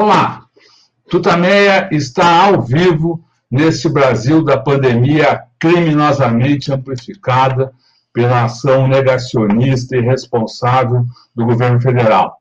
Olá, Tutameia está ao vivo nesse Brasil da pandemia criminosamente amplificada pela ação negacionista e responsável do governo federal.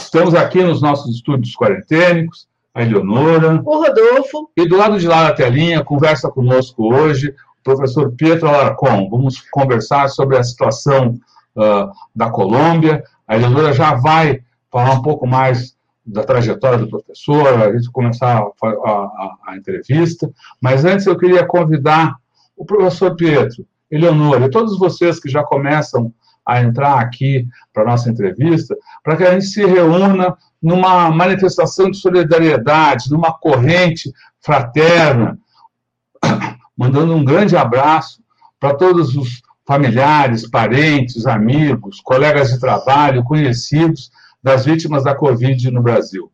Estamos aqui nos nossos estúdios quarentênicos, a Eleonora. O Rodolfo. E do lado de lá da telinha, conversa conosco hoje o professor Pietro Alarcon. Vamos conversar sobre a situação uh, da Colômbia. A Eleonora já vai falar um pouco mais da trajetória do professor, a gente começar a, a, a, entrevista. Mas antes eu queria convidar o professor Pietro, Eleonora e todos vocês que já começam a entrar aqui para a nossa entrevista, para que a gente se reúna numa manifestação de solidariedade, numa corrente fraterna, mandando um grande abraço para todos os familiares, parentes, amigos, colegas de trabalho, conhecidos das vítimas da Covid no Brasil.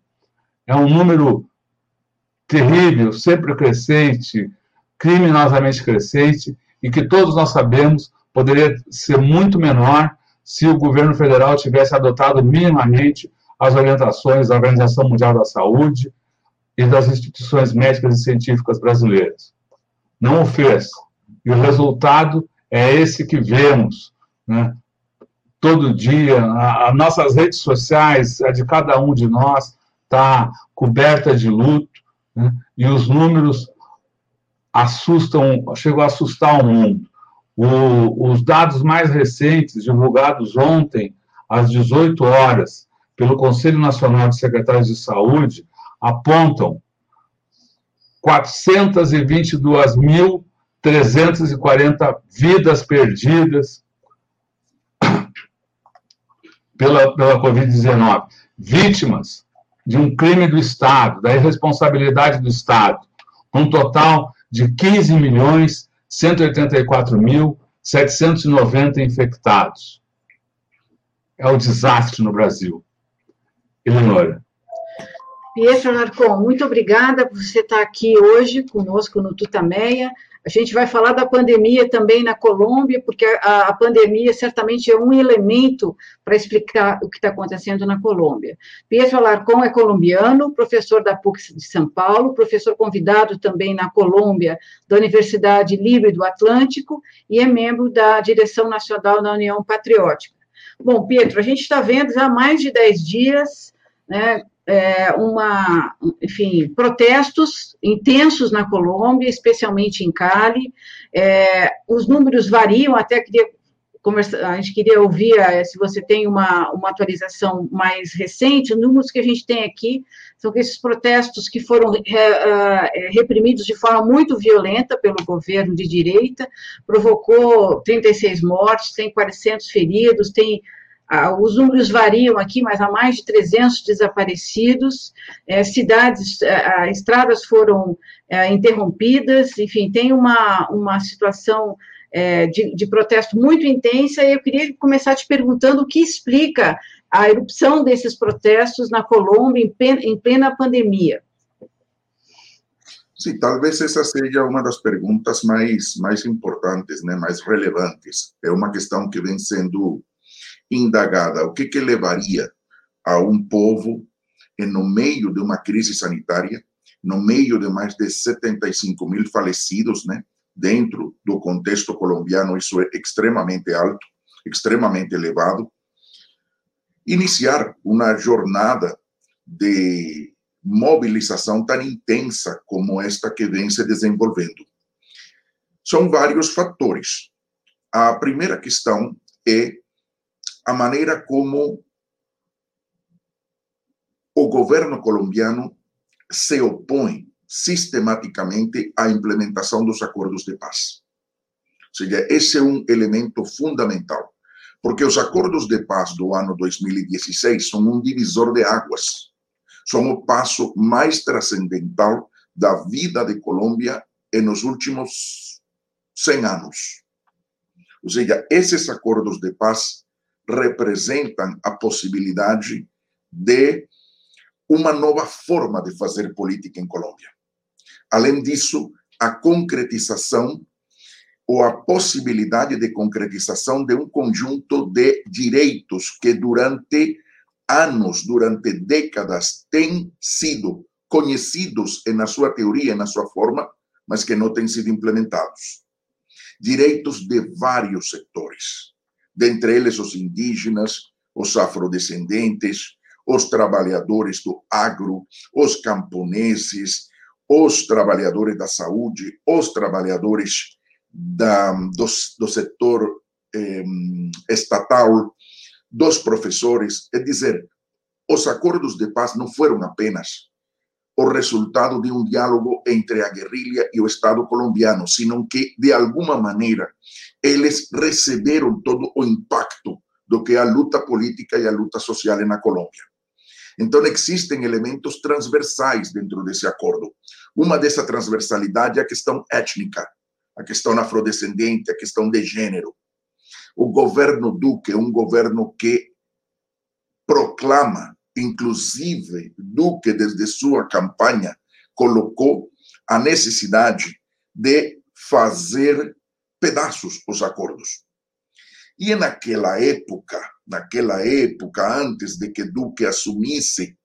É um número terrível, sempre crescente, criminosamente crescente, e que todos nós sabemos poderia ser muito menor se o governo federal tivesse adotado minimamente as orientações da Organização Mundial da Saúde e das instituições médicas e científicas brasileiras. Não o fez. E o resultado é esse que vemos. Né? Todo dia. As nossas redes sociais, a de cada um de nós, está coberta de luto, né? e os números assustam, chegou a assustar o mundo. O, os dados mais recentes, divulgados ontem, às 18 horas, pelo Conselho Nacional de Secretários de Saúde, apontam 422.340 vidas perdidas, pela, pela Covid-19, vítimas de um crime do Estado, da irresponsabilidade do Estado, um total de 15 milhões 184 mil 790 infectados. É o desastre no Brasil. Eleonora. Pietro Narcon, muito obrigada por você estar aqui hoje conosco no Tutameia. A gente vai falar da pandemia também na Colômbia, porque a, a pandemia certamente é um elemento para explicar o que está acontecendo na Colômbia. Pietro Alarcón é colombiano, professor da PUC de São Paulo, professor convidado também na Colômbia da Universidade Livre do Atlântico e é membro da direção nacional da União Patriótica. Bom, Pietro, a gente está vendo já há mais de 10 dias né, é, uma, enfim, protestos intensos na Colômbia, especialmente em Cali. É, os números variam, até queria a gente queria ouvir é, se você tem uma, uma atualização mais recente. Os números que a gente tem aqui são que esses protestos que foram é, é, reprimidos de forma muito violenta pelo governo de direita, provocou 36 mortes, tem 400 feridos, tem ah, os números variam aqui, mas há mais de 300 desaparecidos, é, cidades, é, estradas foram é, interrompidas, enfim, tem uma, uma situação de, de, protesto muito intensa, e eu queria começar te perguntando o que explica a erupção desses protestos na Colômbia em plena, em plena pandemia. Sim, talvez essa seja uma das perguntas mais, mais importantes, né, mais relevantes. É uma questão que vem sendo indagada o que, que levaria a um povo, no meio de uma crise sanitária, no meio de mais de 75 mil falecidos, né? Dentro do contexto colombiano, isso é extremamente alto, extremamente elevado. Iniciar uma jornada de mobilização tão intensa como esta que vem se desenvolvendo. São vários fatores. A primeira questão é a maneira como o governo colombiano se opõe sistematicamente à implementação dos acordos de paz. Ou seja, esse é um elemento fundamental, porque os acordos de paz do ano 2016 são um divisor de águas, são o passo mais transcendental da vida de Colômbia nos últimos 100 anos. Ou seja, esses acordos de paz representam a possibilidade de uma nova forma de fazer política em Colômbia. Além disso, a concretização ou a possibilidade de concretização de um conjunto de direitos que durante anos, durante décadas, têm sido conhecidos na sua teoria, na sua forma, mas que não têm sido implementados. Direitos de vários setores, dentre eles os indígenas, os afrodescendentes, os trabalhadores do agro, os camponeses, os trabalhadores da saúde, os trabalhadores da, do, do setor eh, estatal, dos professores. É dizer, os acordos de paz não foram apenas o resultado de um diálogo entre a guerrilha e o Estado colombiano, sino que, de alguma maneira, eles receberam todo o impacto do que a luta política e a luta social na Colômbia. Então, existem elementos transversais dentro desse acordo. Uma dessa transversalidade é a questão étnica, a questão afrodescendente, a questão de gênero. O governo Duque é um governo que proclama, inclusive, Duque, desde sua campanha, colocou a necessidade de fazer pedaços os acordos. E naquela época, naquela época, antes de que Duque assumisse,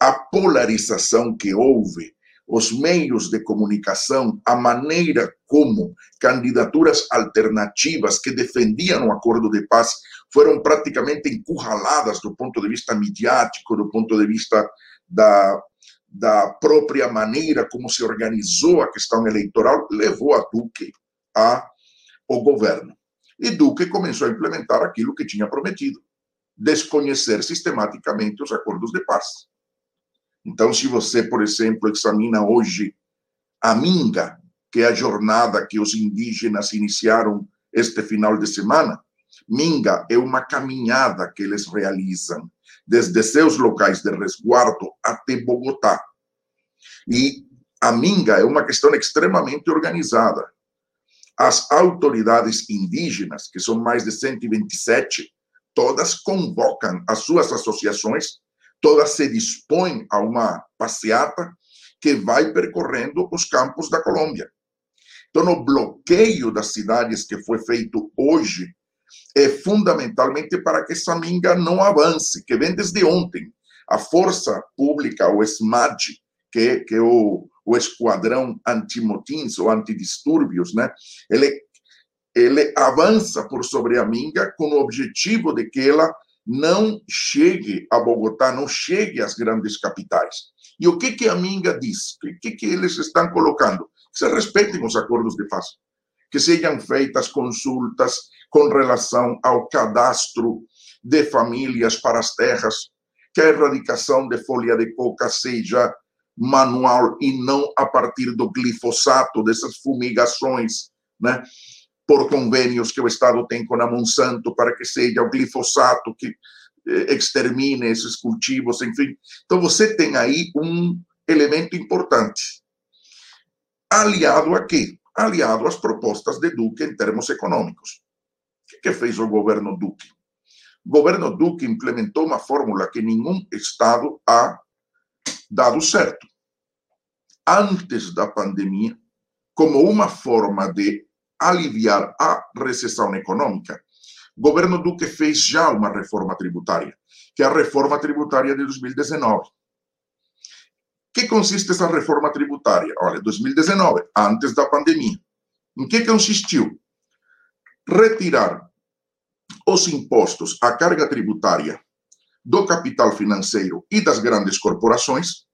a polarização que houve, os meios de comunicação, a maneira como candidaturas alternativas que defendiam o acordo de paz foram praticamente encurraladas do ponto de vista midiático, do ponto de vista da, da própria maneira como se organizou a questão eleitoral, levou a Duque ao governo. E Duque começou a implementar aquilo que tinha prometido: desconhecer sistematicamente os acordos de paz. Então, se você, por exemplo, examina hoje a Minga, que é a jornada que os indígenas iniciaram este final de semana, Minga é uma caminhada que eles realizam desde seus locais de resguardo até Bogotá. E a Minga é uma questão extremamente organizada as autoridades indígenas, que são mais de 127, todas convocam as suas associações, todas se dispõem a uma passeata que vai percorrendo os campos da Colômbia. Então, o bloqueio das cidades que foi feito hoje é fundamentalmente para que essa minga não avance, que vem desde ontem. A força pública, o SMAD, que, que é o o esquadrão antimotins ou antidistúrbios, né? Ele, ele avança por sobre a Minga com o objetivo de que ela não chegue a Bogotá, não chegue às grandes capitais. E o que, que a Minga diz? O que, que eles estão colocando? Que se respeitem os acordos de paz, que sejam feitas consultas com relação ao cadastro de famílias para as terras, que a erradicação de folha de coca seja manual e não a partir do glifosato, dessas fumigações, né? Por convênios que o Estado tem com a Monsanto para que seja o glifosato que eh, extermine esses cultivos, enfim. Então você tem aí um elemento importante. Aliado a quê? Aliado às propostas de Duque em termos econômicos. Que fez o governo Duque? O governo Duque implementou uma fórmula que nenhum Estado ha dado certo. Antes da pandemia, como uma forma de aliviar a recessão econômica, o governo Duque fez já uma reforma tributária, que é a reforma tributária de 2019. Que consiste essa reforma tributária? Olha, 2019, antes da pandemia. Em que consistiu? Retirar os impostos, a carga tributária do capital financeiro e das grandes corporações,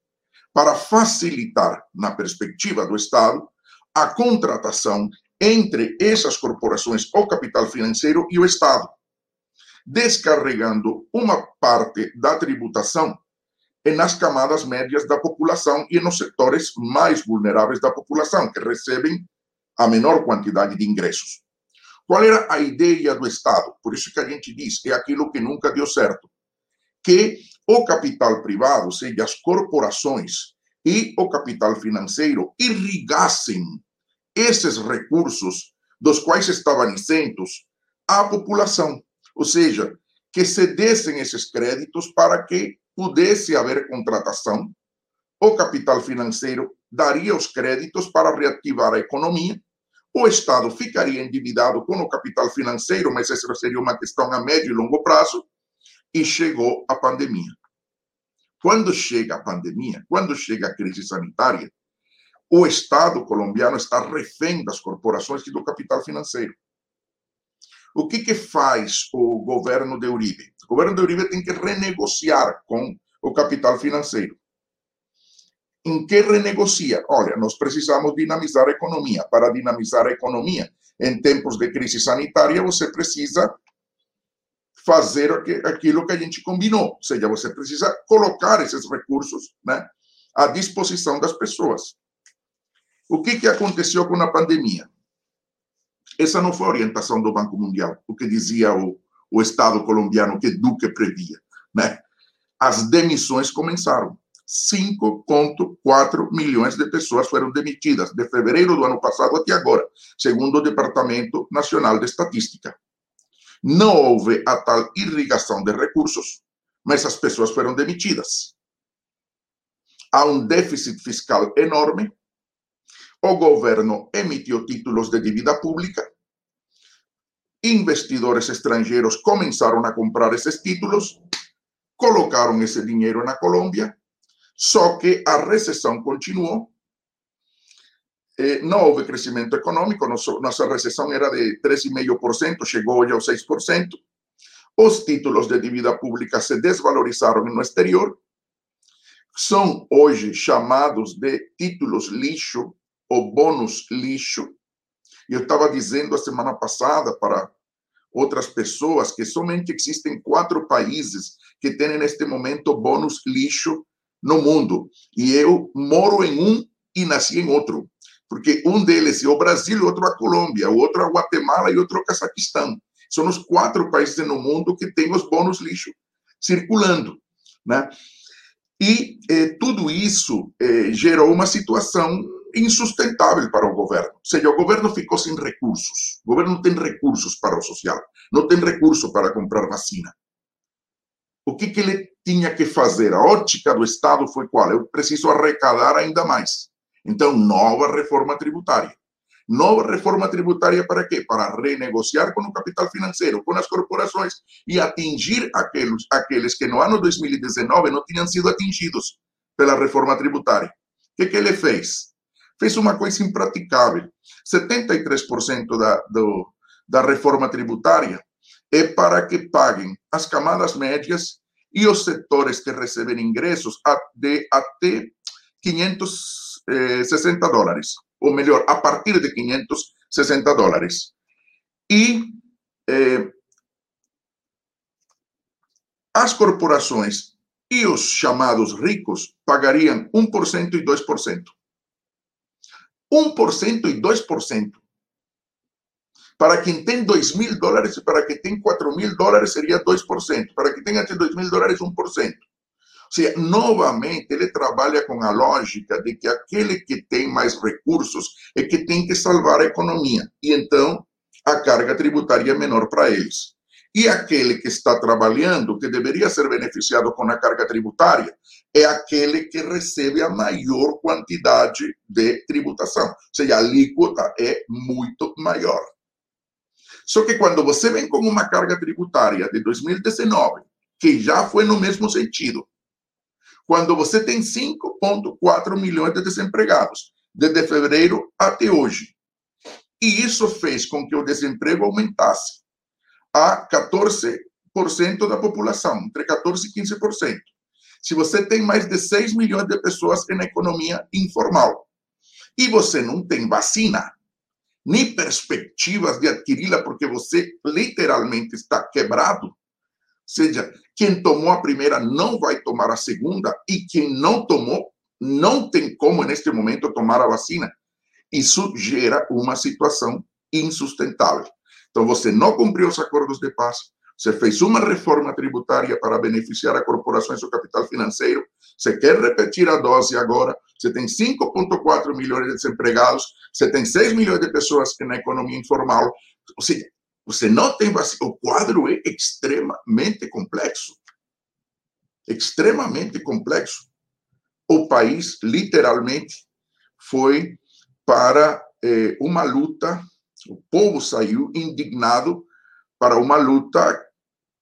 para facilitar, na perspectiva do Estado, a contratação entre essas corporações, o capital financeiro e o Estado, descarregando uma parte da tributação nas camadas médias da população e nos setores mais vulneráveis da população, que recebem a menor quantidade de ingressos. Qual era a ideia do Estado? Por isso que a gente diz é aquilo que nunca deu certo. Que o capital privado, ou seja, as corporações e o capital financeiro irrigassem esses recursos dos quais estavam isentos à população, ou seja, que cedessem esses créditos para que pudesse haver contratação, o capital financeiro daria os créditos para reativar a economia, o Estado ficaria endividado com o capital financeiro, mas essa seria uma questão a médio e longo prazo, e chegou a pandemia. Quando chega a pandemia, quando chega a crise sanitária, o Estado colombiano está refém das corporações e do capital financeiro. O que, que faz o governo de Uribe? O governo de Uribe tem que renegociar com o capital financeiro. Em que renegocia? Olha, nós precisamos dinamizar a economia. Para dinamizar a economia, em tempos de crise sanitária, você precisa fazer aquilo que a gente combinou. Ou seja, você precisa colocar esses recursos né, à disposição das pessoas. O que, que aconteceu com a pandemia? Essa não foi a orientação do Banco Mundial, o que dizia o, o Estado colombiano que Duque previa. Né? As demissões começaram. 5,4 milhões de pessoas foram demitidas de fevereiro do ano passado até agora, segundo o Departamento Nacional de Estatística. Não houve a tal irrigação de recursos, mas as pessoas foram demitidas. Há um déficit fiscal enorme. O governo emitiu títulos de dívida pública. Investidores estrangeiros começaram a comprar esses títulos, colocaram esse dinheiro na Colômbia só que a recessão continuou. Não houve crescimento econômico, nossa recessão era de 3,5%, chegou hoje aos 6%. Os títulos de dívida pública se desvalorizaram no exterior. São hoje chamados de títulos lixo ou bônus lixo. Eu estava dizendo a semana passada para outras pessoas que somente existem quatro países que têm neste momento bônus lixo no mundo. E eu moro em um e nasci em outro. Porque um deles é o Brasil, outro a Colômbia, o outro a Guatemala e outro a Cazaquistão. São os quatro países no mundo que têm os bônus lixo circulando. Né? E eh, tudo isso eh, gerou uma situação insustentável para o governo. Ou seja, o governo ficou sem recursos. O governo não tem recursos para o social, não tem recurso para comprar vacina. O que, que ele tinha que fazer? A ótica do Estado foi qual? Eu preciso arrecadar ainda mais. Então, nova reforma tributária. Nova reforma tributária para quê? Para renegociar com o capital financeiro, com as corporações e atingir aqueles, aqueles que no ano 2019 não tinham sido atingidos pela reforma tributária. O que, que ele fez? Fez uma coisa impraticável. 73% da, do, da reforma tributária é para que paguem as camadas médias e os setores que recebem ingressos de 560 eh, dólares, ou melhor, a partir de 560 dólares. E eh, as corporações e os chamados ricos pagariam 1% e 2%. 1% e 2%. Para quem tem 2 mil dólares e para quem tem 4 mil dólares seria 2%. Para quem tem até 2 mil dólares, 1%. Ou seja, novamente, ele trabalha com a lógica de que aquele que tem mais recursos é que tem que salvar a economia. E então, a carga tributária é menor para eles. E aquele que está trabalhando, que deveria ser beneficiado com a carga tributária, é aquele que recebe a maior quantidade de tributação. Ou seja, a alíquota é muito maior. Só que quando você vem com uma carga tributária de 2019, que já foi no mesmo sentido, quando você tem 5,4 milhões de desempregados, desde fevereiro até hoje, e isso fez com que o desemprego aumentasse a 14% da população, entre 14% e 15%. Se você tem mais de 6 milhões de pessoas na economia informal e você não tem vacina, nem perspectivas de adquiri-la, porque você literalmente está quebrado. Ou seja, quem tomou a primeira não vai tomar a segunda, e quem não tomou não tem como, neste momento, tomar a vacina. Isso gera uma situação insustentável. Então, você não cumpriu os acordos de paz, você fez uma reforma tributária para beneficiar a corporações e o capital financeiro, você quer repetir a dose agora, você tem 5,4 milhões de desempregados, você tem 6 milhões de pessoas na economia informal. Ou seja, você não tem vacina. O quadro é extremamente complexo. Extremamente complexo. O país, literalmente, foi para eh, uma luta, o povo saiu indignado para uma luta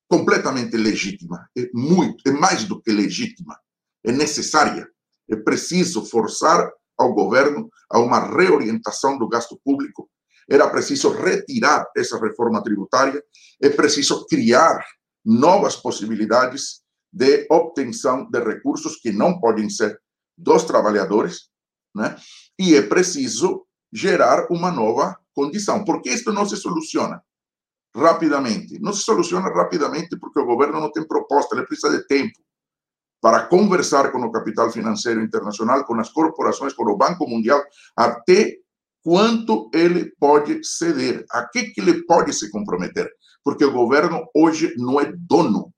completamente legítima, é muito, é mais do que legítima, é necessária. É preciso forçar ao governo a uma reorientação do gasto público. Era preciso retirar essa reforma tributária, é preciso criar novas possibilidades de obtenção de recursos que não podem ser dos trabalhadores, né? E é preciso gerar uma nova condição, porque isto não se soluciona rapidamente. Não se soluciona rapidamente porque o governo não tem proposta, ele precisa de tempo para conversar com o capital financeiro internacional, com as corporações, com o Banco Mundial, até quanto ele pode ceder, a que, que ele pode se comprometer. Porque o governo hoje não é dono,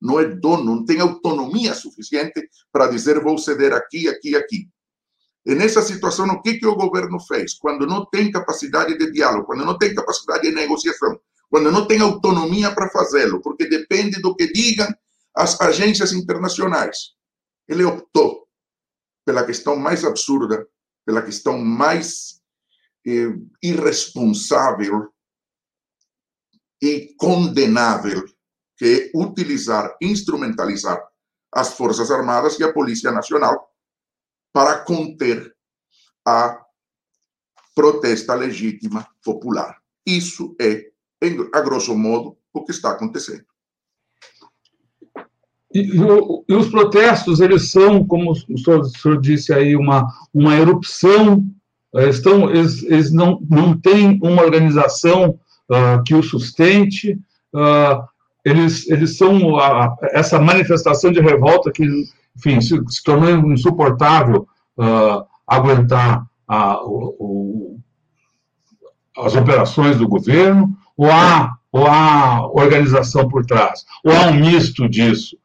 não é dono, não tem autonomia suficiente para dizer vou ceder aqui, aqui, aqui. E nessa situação, o que, que o governo fez? Quando não tem capacidade de diálogo, quando não tem capacidade de negociação, quando não tem autonomia para fazê-lo, porque depende do que digam as agências internacionais. Ele optou pela questão mais absurda, pela questão mais eh, irresponsável e condenável, que é utilizar, instrumentalizar as Forças Armadas e a Polícia Nacional para conter a protesta legítima popular. Isso é a grosso modo, o que está acontecendo. E, e, os protestos, eles são, como o senhor, o senhor disse aí, uma, uma erupção, eh, estão, eles, eles não, não têm uma organização uh, que o sustente, uh, eles, eles são uh, essa manifestação de revolta que, enfim, se, se tornou insuportável aguentar o, o, as operações do governo, ou há, ou há organização por trás? Ou há um misto disso?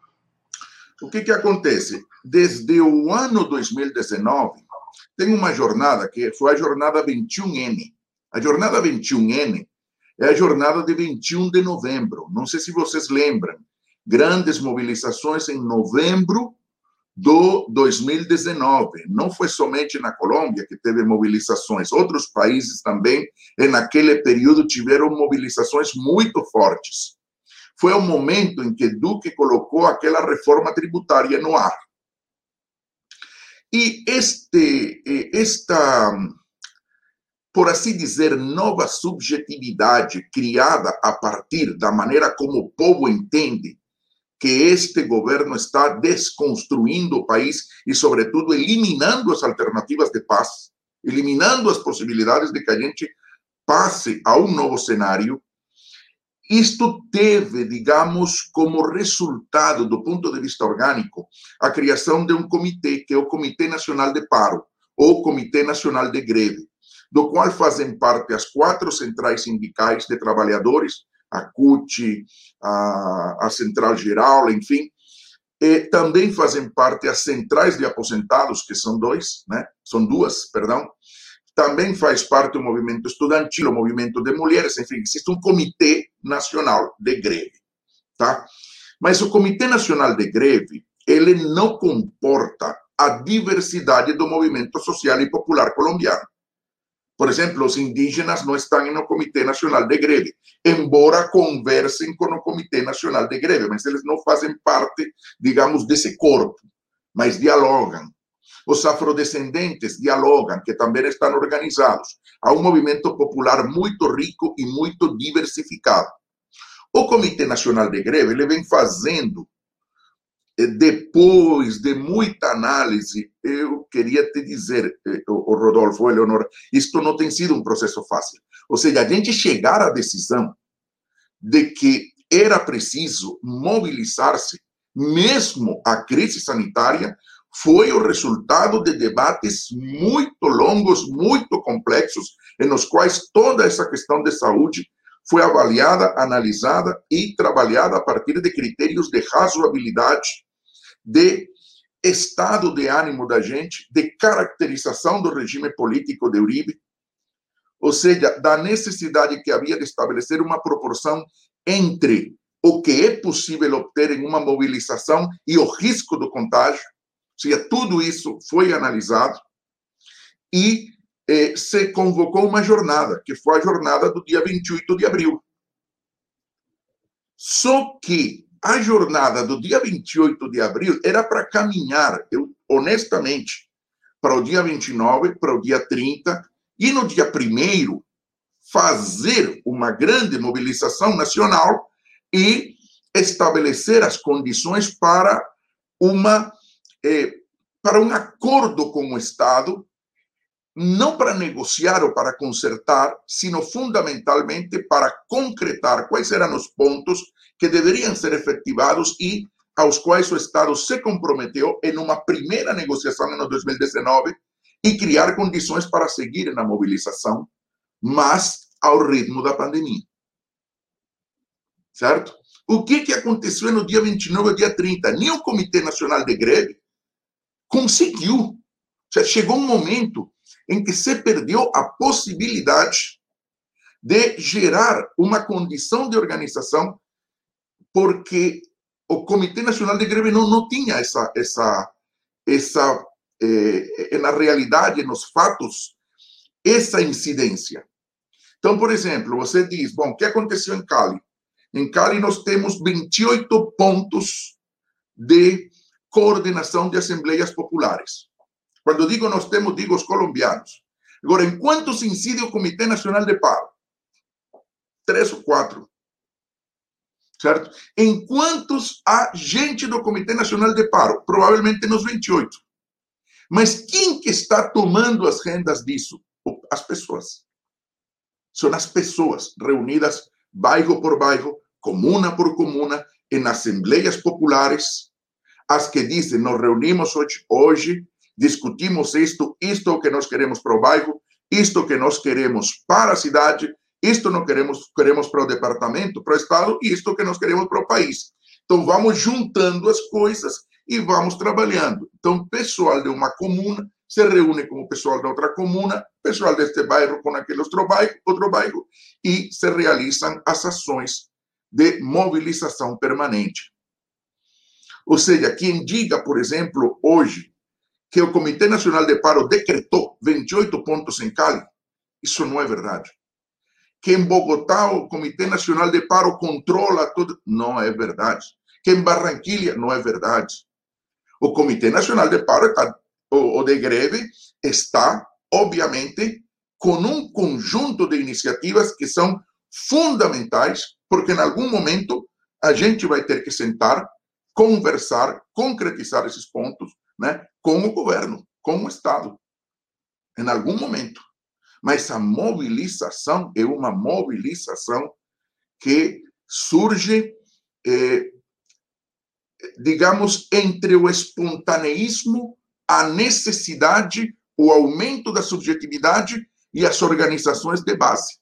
O que, que acontece? Desde o ano 2019, tem uma jornada que foi a jornada 21N. A jornada 21N é a jornada de 21 de novembro. Não sei se vocês lembram. Grandes mobilizações em novembro do 2019. Não foi somente na Colômbia que teve mobilizações, outros países também, naquele período, tiveram mobilizações muito fortes. Foi o momento em que Duque colocou aquela reforma tributária no ar. E este, esta, por assim dizer, nova subjetividade criada a partir da maneira como o povo entende que este governo está desconstruindo o país e, sobretudo, eliminando as alternativas de paz, eliminando as possibilidades de que a gente passe a um novo cenário. Isto teve, digamos, como resultado, do ponto de vista orgânico, a criação de um comitê, que é o Comitê Nacional de Paro, ou Comitê Nacional de Greve, do qual fazem parte as quatro centrais sindicais de trabalhadores, a CUT, a, a Central Geral, enfim. E também fazem parte as centrais de aposentados, que são dois, né? São duas, perdão. Também faz parte o movimento estudantil, o movimento de mulheres, enfim, existe um comitê nacional de greve, tá? Mas o Comitê Nacional de Greve, ele não comporta a diversidade do movimento social e popular colombiano. Por exemplo, os indígenas não estão no Comitê Nacional de Greve, embora conversem com o Comitê Nacional de Greve, mas eles não fazem parte, digamos, desse corpo, mas dialogam. Os afrodescendentes dialogam, que também estão organizados. Há um movimento popular muito rico e muito diversificado. O Comitê Nacional de Greve ele vem fazendo depois de muita análise, eu queria te dizer, eh, o Rodolfo, Eleonora, isto não tem sido um processo fácil. Ou seja, a gente chegar à decisão de que era preciso mobilizar-se, mesmo a crise sanitária, foi o resultado de debates muito longos, muito complexos, em os quais toda essa questão de saúde foi avaliada, analisada e trabalhada a partir de critérios de razoabilidade, de estado de ânimo da gente, de caracterização do regime político de Uribe, ou seja, da necessidade que havia de estabelecer uma proporção entre o que é possível obter em uma mobilização e o risco do contágio. Ou seja, tudo isso foi analisado e eh, se convocou uma jornada, que foi a jornada do dia 28 de abril. Só que a jornada do dia 28 de abril era para caminhar, eu, honestamente, para o dia 29, para o dia 30, e no dia 1 fazer uma grande mobilização nacional e estabelecer as condições para uma eh, para um acordo com o Estado, não para negociar ou para consertar, sino fundamentalmente para concretar quais eram os pontos que deveriam ser efetivados e aos quais o Estado se comprometeu em uma primeira negociação no 2019 e criar condições para seguir na mobilização, mas ao ritmo da pandemia. Certo? O que, que aconteceu no dia 29 e dia 30? Nem o Comitê Nacional de Greve conseguiu. Seja, chegou um momento em que se perdeu a possibilidade de gerar uma condição de organização, porque o Comitê Nacional de Greve não, não tinha essa, essa, essa eh, na realidade, nos fatos, essa incidência. Então, por exemplo, você diz, bom, o que aconteceu em Cali? Em Cali nós temos 28 pontos de coordenação de assembleias populares. Quando digo nós temos, digo os colombianos. Agora, em quantos incide o Comitê Nacional de Paro? Três ou quatro. Certo? Em quantos há gente do Comitê Nacional de Paro? Provavelmente nos 28. Mas quem que está tomando as rendas disso? As pessoas. São as pessoas reunidas bairro por bairro, comuna por comuna, em assembleias populares, as que dizem, nos reunimos hoje, hoje discutimos isto, isto é o que nós queremos para o bairro, isto que nós queremos para a cidade, isto não queremos, queremos para o departamento, para o estado, e isto que nós queremos para o país. Então, vamos juntando as coisas e vamos trabalhando. Então, pessoal de uma comuna se reúne com o pessoal da outra comuna, pessoal deste bairro com aquele outro bairro, outro bairro, e se realizam as ações de mobilização permanente. Ou seja, quem diga, por exemplo, hoje, que o Comitê Nacional de Paro decretou 28 pontos em Cali, isso não é verdade. Que em Bogotá o Comitê Nacional de Paro controla tudo, não é verdade. Que em Barranquilha, não é verdade. O Comitê Nacional de Paro, está, ou de greve, está, obviamente, com um conjunto de iniciativas que são fundamentais, porque em algum momento a gente vai ter que sentar conversar, concretizar esses pontos né, com o governo, com o Estado, em algum momento. Mas a mobilização é uma mobilização que surge, eh, digamos, entre o espontaneísmo, a necessidade, o aumento da subjetividade e as organizações de base.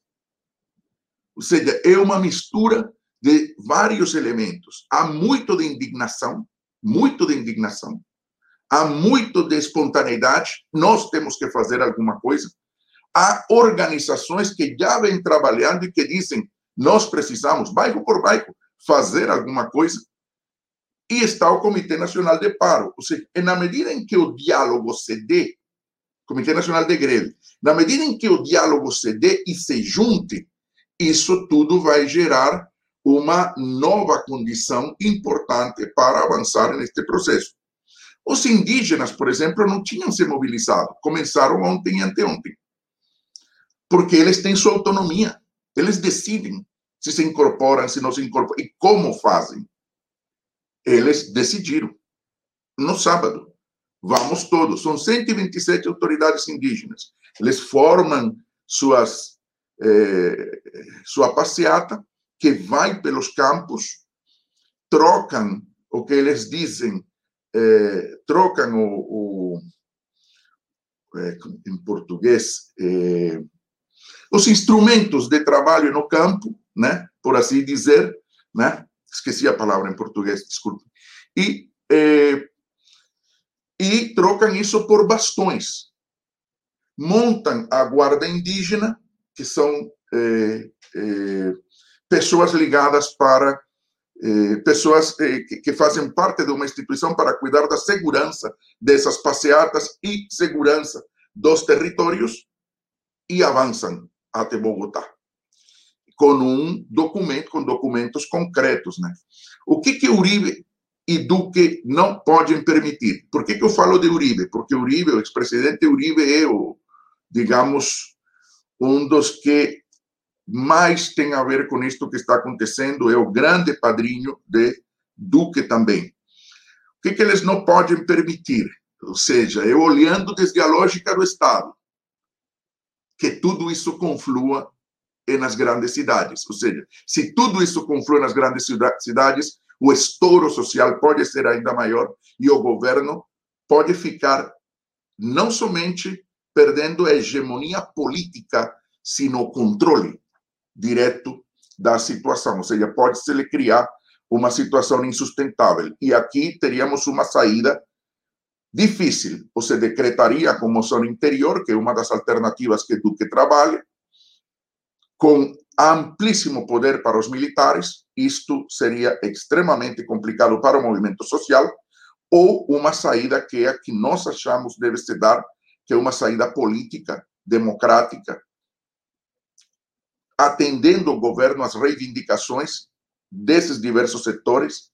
Ou seja, é uma mistura de vários elementos. Há muito de indignação, muito de indignação. Há muito de espontaneidade. Nós temos que fazer alguma coisa. Há organizações que já vêm trabalhando e que dizem: nós precisamos, bairro por bairro, fazer alguma coisa. E está o Comitê Nacional de Paro. Ou seja, na medida em que o diálogo se dê, Comitê Nacional de Greve, na medida em que o diálogo se dê e se junte, isso tudo vai gerar uma nova condição importante para avançar neste processo. Os indígenas, por exemplo, não tinham se mobilizado, começaram ontem e anteontem, porque eles têm sua autonomia, eles decidem se se incorporam, se não se incorporam, e como fazem. Eles decidiram, no sábado, vamos todos, são 127 autoridades indígenas, eles formam suas, eh, sua passeata, que vai pelos campos, trocam o que eles dizem, eh, trocam o, o eh, em português, eh, os instrumentos de trabalho no campo, né, por assim dizer, né, esqueci a palavra em português, desculpe, e, e trocam isso por bastões. Montam a guarda indígena, que são pessoas ligadas para eh, pessoas eh, que, que, fazem parte de uma instituição para cuidar da segurança dessas passeatas e segurança dos territórios e avançam até Bogotá. com um documento, com documentos concretos, né? O que que Uribe e Duque não podem permitir? Por que que eu falo de Uribe? Porque Uribe, o ex-presidente Uribe é o, digamos, um dos que mais tem a ver com isto que está acontecendo, é o grande padrinho de Duque também. O que, que eles não podem permitir? Ou seja, eu olhando desde a lógica do Estado, que tudo isso conflua nas grandes cidades. Ou seja, se tudo isso conflui nas grandes cidades, o estouro social pode ser ainda maior e o governo pode ficar não somente perdendo a hegemonia política, sino o controle direto da situação. Ou seja, pode-se lhe criar uma situação insustentável. E aqui teríamos uma saída difícil. Você decretaria a comoção interior, que é uma das alternativas que Duque trabalha, com amplíssimo poder para os militares, isto seria extremamente complicado para o movimento social, ou uma saída que é a que nós achamos deve se dar, que é uma saída política, democrática, atendendo o governo às reivindicações desses diversos setores,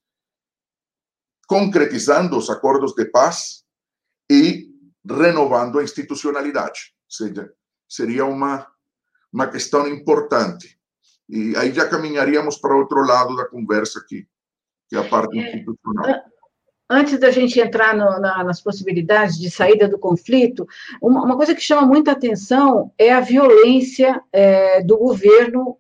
concretizando os acordos de paz e renovando a institucionalidade. Ou seja, seria uma uma questão importante. E aí já caminharíamos para outro lado da conversa aqui, que é a parte é, institucional. Antes da gente entrar no, na, nas possibilidades de saída do conflito, uma, uma, coisa que chama muita atenção é a violência é, do governo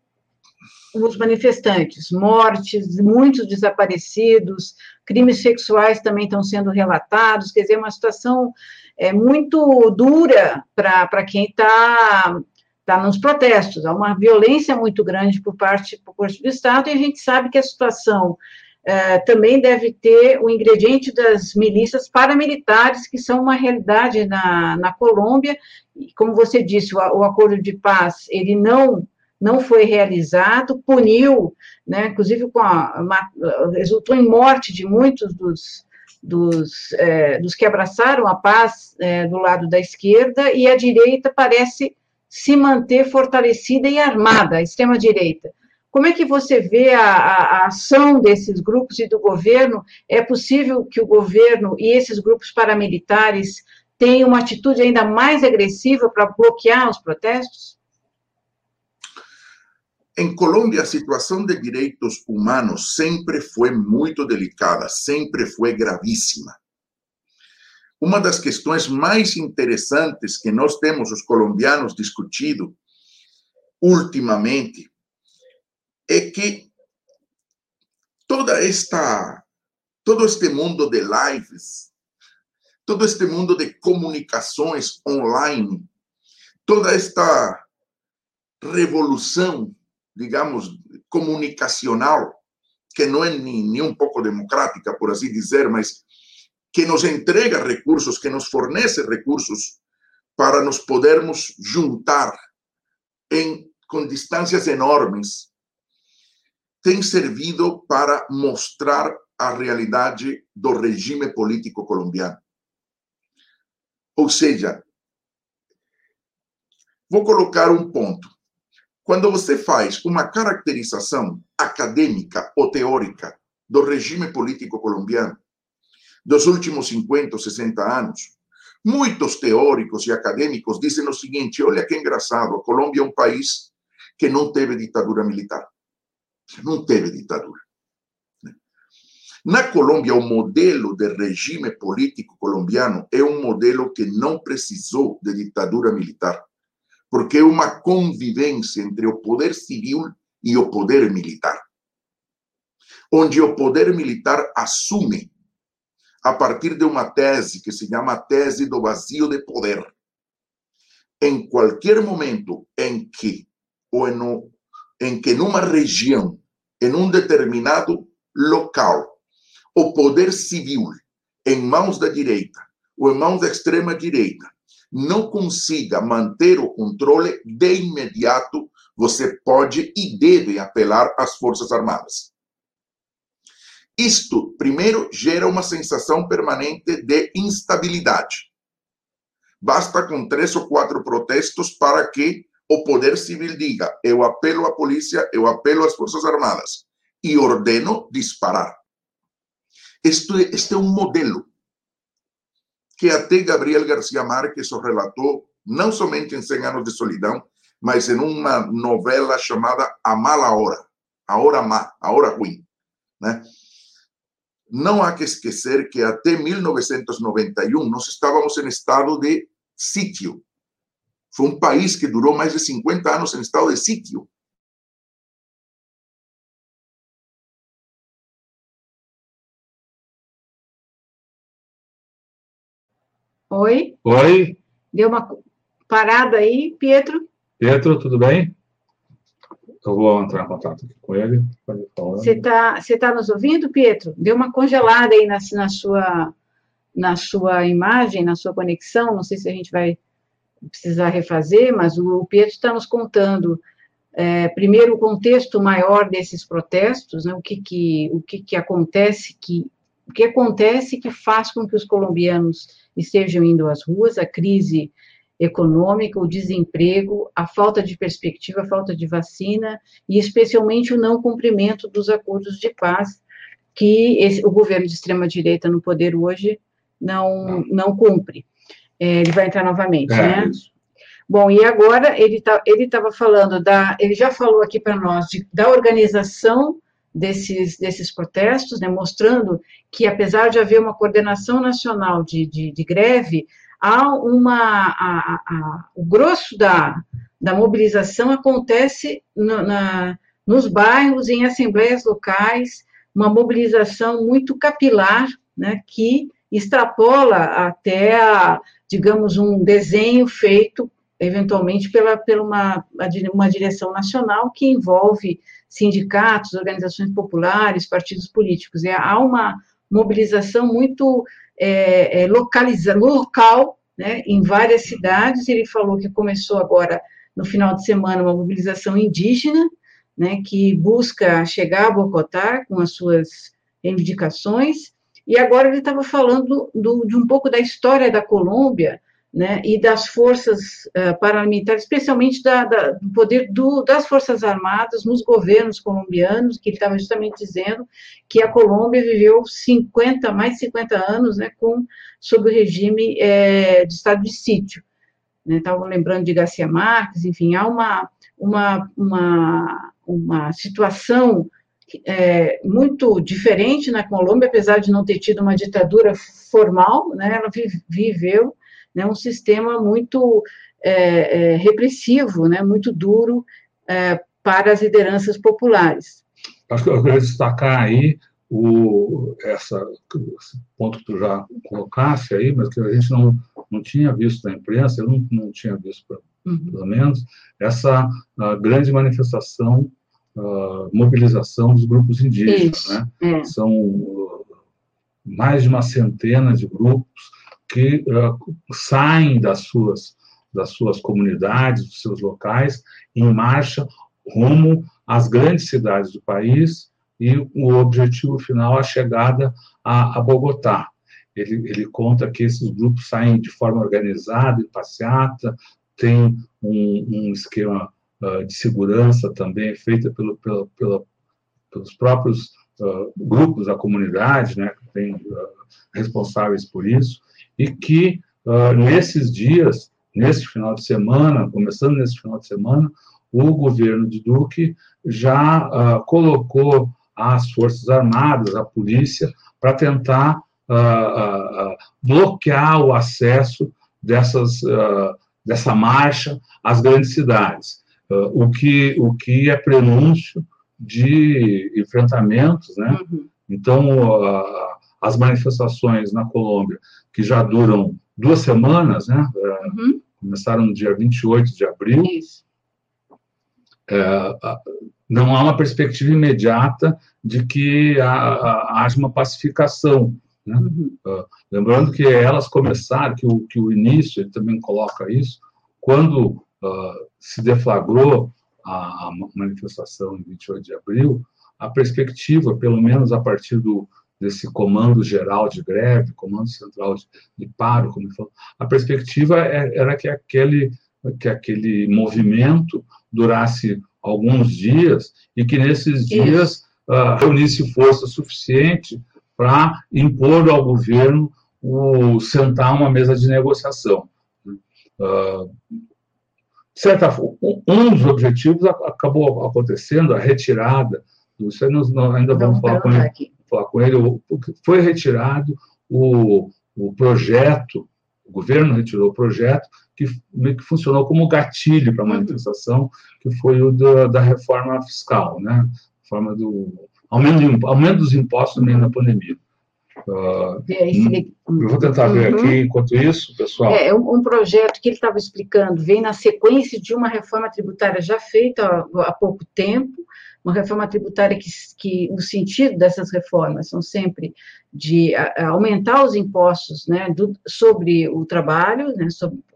nos manifestantes, mortes, muitos desaparecidos, crimes sexuais também estão sendo relatados, quer dizer, uma situação é, muito dura para quem está está nos protestos, há uma violência muito grande por parte, por parte do Estado, e a gente sabe que a situação é, também deve ter o ingrediente das milícias paramilitares, que são uma realidade na, na Colômbia, e como você disse, o, o acordo de paz, ele não não foi realizado, puniu, né, inclusive com a, uma, resultou em morte de muitos dos, dos, é, dos que abraçaram a paz é, do lado da esquerda, e a direita parece se manter fortalecida e armada, a extrema-direita. Como é que você vê a, a, a, ação desses grupos e do governo? É possível que o governo e esses grupos paramilitares tenham uma atitude ainda mais agressiva para bloquear os protestos? Em Colômbia, a situação de direitos humanos sempre foi muito delicada, sempre foi gravíssima. Uma das questões mais interessantes que nós temos, os colombianos, discutido ultimamente é que toda esta todo este mundo de lives, todo este mundo de comunicações online, toda esta revolução, digamos, comunicacional, que não é nem, nem um pouco democrática, por assim dizer, mas que nos entrega recursos, que nos fornece recursos para nos podermos juntar em, com distâncias enormes, tem servido para mostrar a realidade do regime político colombiano. Ou seja, vou colocar um ponto. Quando você faz uma caracterização acadêmica ou teórica do regime político colombiano, dos últimos 50 ou 60 anos. Muitos teóricos e acadêmicos dizem o seguinte: olha que engraçado, a Colômbia é um país que não teve ditadura militar. Não teve ditadura. Na Colômbia, o modelo de regime político colombiano é um modelo que não precisou de ditadura militar, porque é uma convivência entre o poder civil e o poder militar, onde o poder militar assume a partir de uma tese que se chama tese do vazio de poder. Em qualquer momento em que, ou em, em que numa região, em um determinado local, o poder civil, em mãos da direita ou em mãos da extrema direita, não consiga manter o controle, de imediato você pode e deve apelar às Forças Armadas. Isto, primeiro, gera uma sensação permanente de instabilidade. Basta com três ou quatro protestos para que o poder civil diga: eu apelo à polícia, eu apelo às Forças Armadas e ordeno disparar. Este, este é um modelo que até Gabriel Garcia Marques o relatou, não somente em 100 anos de solidão, mas em uma novela chamada A Mala Hora, A Má, A Hora Ruim. Né? Não que esquecer que até 1991 nós estávamos em estado de sítio. Foi um país que durou mais de 50 anos em estado de sítio. Oi? Oi? Deu uma parada aí, Pietro? Pietro, tudo bem? Eu vou entrar em contato com ele. Você está você tá nos ouvindo, Pietro? Deu uma congelada aí na, na, sua, na sua imagem, na sua conexão. Não sei se a gente vai precisar refazer, mas o, o Pietro está nos contando, é, primeiro, o contexto maior desses protestos, né, o, que, que, o que, que acontece que o que acontece que faz com que os colombianos estejam indo às ruas, a crise econômica, o desemprego, a falta de perspectiva, a falta de vacina e especialmente o não cumprimento dos acordos de paz que esse, o governo de extrema direita no poder hoje não não cumpre. É, ele vai entrar novamente, é, né? Isso. Bom, e agora ele tá, ele estava falando da, ele já falou aqui para nós de, da organização desses, desses protestos, né, mostrando que apesar de haver uma coordenação nacional de, de, de greve, há uma a, a, o grosso da, da mobilização acontece no, na, nos bairros, em assembleias locais, uma mobilização muito capilar, né, que extrapola até, a, digamos, um desenho feito eventualmente pela, pela uma, uma direção nacional que envolve sindicatos, organizações populares, partidos políticos. É, há uma mobilização muito é, é, local, né, em várias cidades. Ele falou que começou agora, no final de semana, uma mobilização indígena, né, que busca chegar a Bogotá com as suas reivindicações. E agora ele estava falando do, de um pouco da história da Colômbia, né, e das forças uh, paramilitares, especialmente da, da, do poder do, das forças armadas nos governos colombianos, que ele estava justamente dizendo que a Colômbia viveu 50, mais de 50 anos, né, com, sob o regime é, de estado de sítio. Estavam né, lembrando de Garcia Marques, enfim, há uma, uma, uma, uma situação é, muito diferente na Colômbia, apesar de não ter tido uma ditadura formal, né, ela viveu né, um sistema muito é, é, repressivo, né, muito duro é, para as lideranças populares. Acho que eu queria destacar aí o, essa, esse ponto que tu já colocasse aí, mas que a gente não, não tinha visto na imprensa, eu não, não tinha visto, uhum. pelo menos, essa grande manifestação, mobilização dos grupos indígenas. né? É. São uh, mais de uma centena de grupos que uh, saem das suas, das suas comunidades, dos seus locais, em marcha rumo às grandes cidades do país e o objetivo final a chegada a, a Bogotá. Ele, ele, conta que esses grupos saem de forma organizada e passeata, tem um, um esquema uh, de segurança também feita pelo, pelos próprios uh, grupos da comunidade, né, que tem responsáveis por isso, e que uh, nesses dias, nesse final de semana, começando nesse final de semana, o governo de Duque já uh, colocou as Forças Armadas, a polícia, para tentar uh, bloquear o acesso dessas, dessa marcha às grandes cidades, o, que, o que é prenúncio de enfrentamentos, né? Uhum. Então, as manifestações na Colômbia que já duram duas semanas, né? É, uhum. Começaram no dia 28 de abril. Isso. É, não há uma perspectiva imediata de que haja uma pacificação. Né? Uhum. Uh, lembrando que elas começaram, que o, que o início, ele também coloca isso, quando uh, se deflagrou a, a, manifestação em 28 de abril, a perspectiva, pelo menos a partir do, desse comando geral de greve, comando central de, de paro, como falou, a perspectiva é, era que aquele que aquele movimento durasse alguns dias e que nesses dias uh, reunisse força suficiente para impor ao governo o sentar uma mesa de negociação. Uh, certa, um dos objetivos acabou acontecendo, a retirada, isso nós ainda vamos falar com, ele, falar com ele, foi retirado o, o projeto, o governo retirou o projeto que, que funcionou como gatilho para a manifestação, que foi o da, da reforma fiscal, né? Forma do aumento, aumento dos impostos no meio da pandemia. Uh, eu vou tentar ver uhum. aqui, enquanto isso, pessoal. É, um, um projeto que ele estava explicando vem na sequência de uma reforma tributária já feita há, há pouco tempo, uma reforma tributária que, que o sentido dessas reformas são sempre de a, aumentar os impostos né, do, sobre o trabalho, né,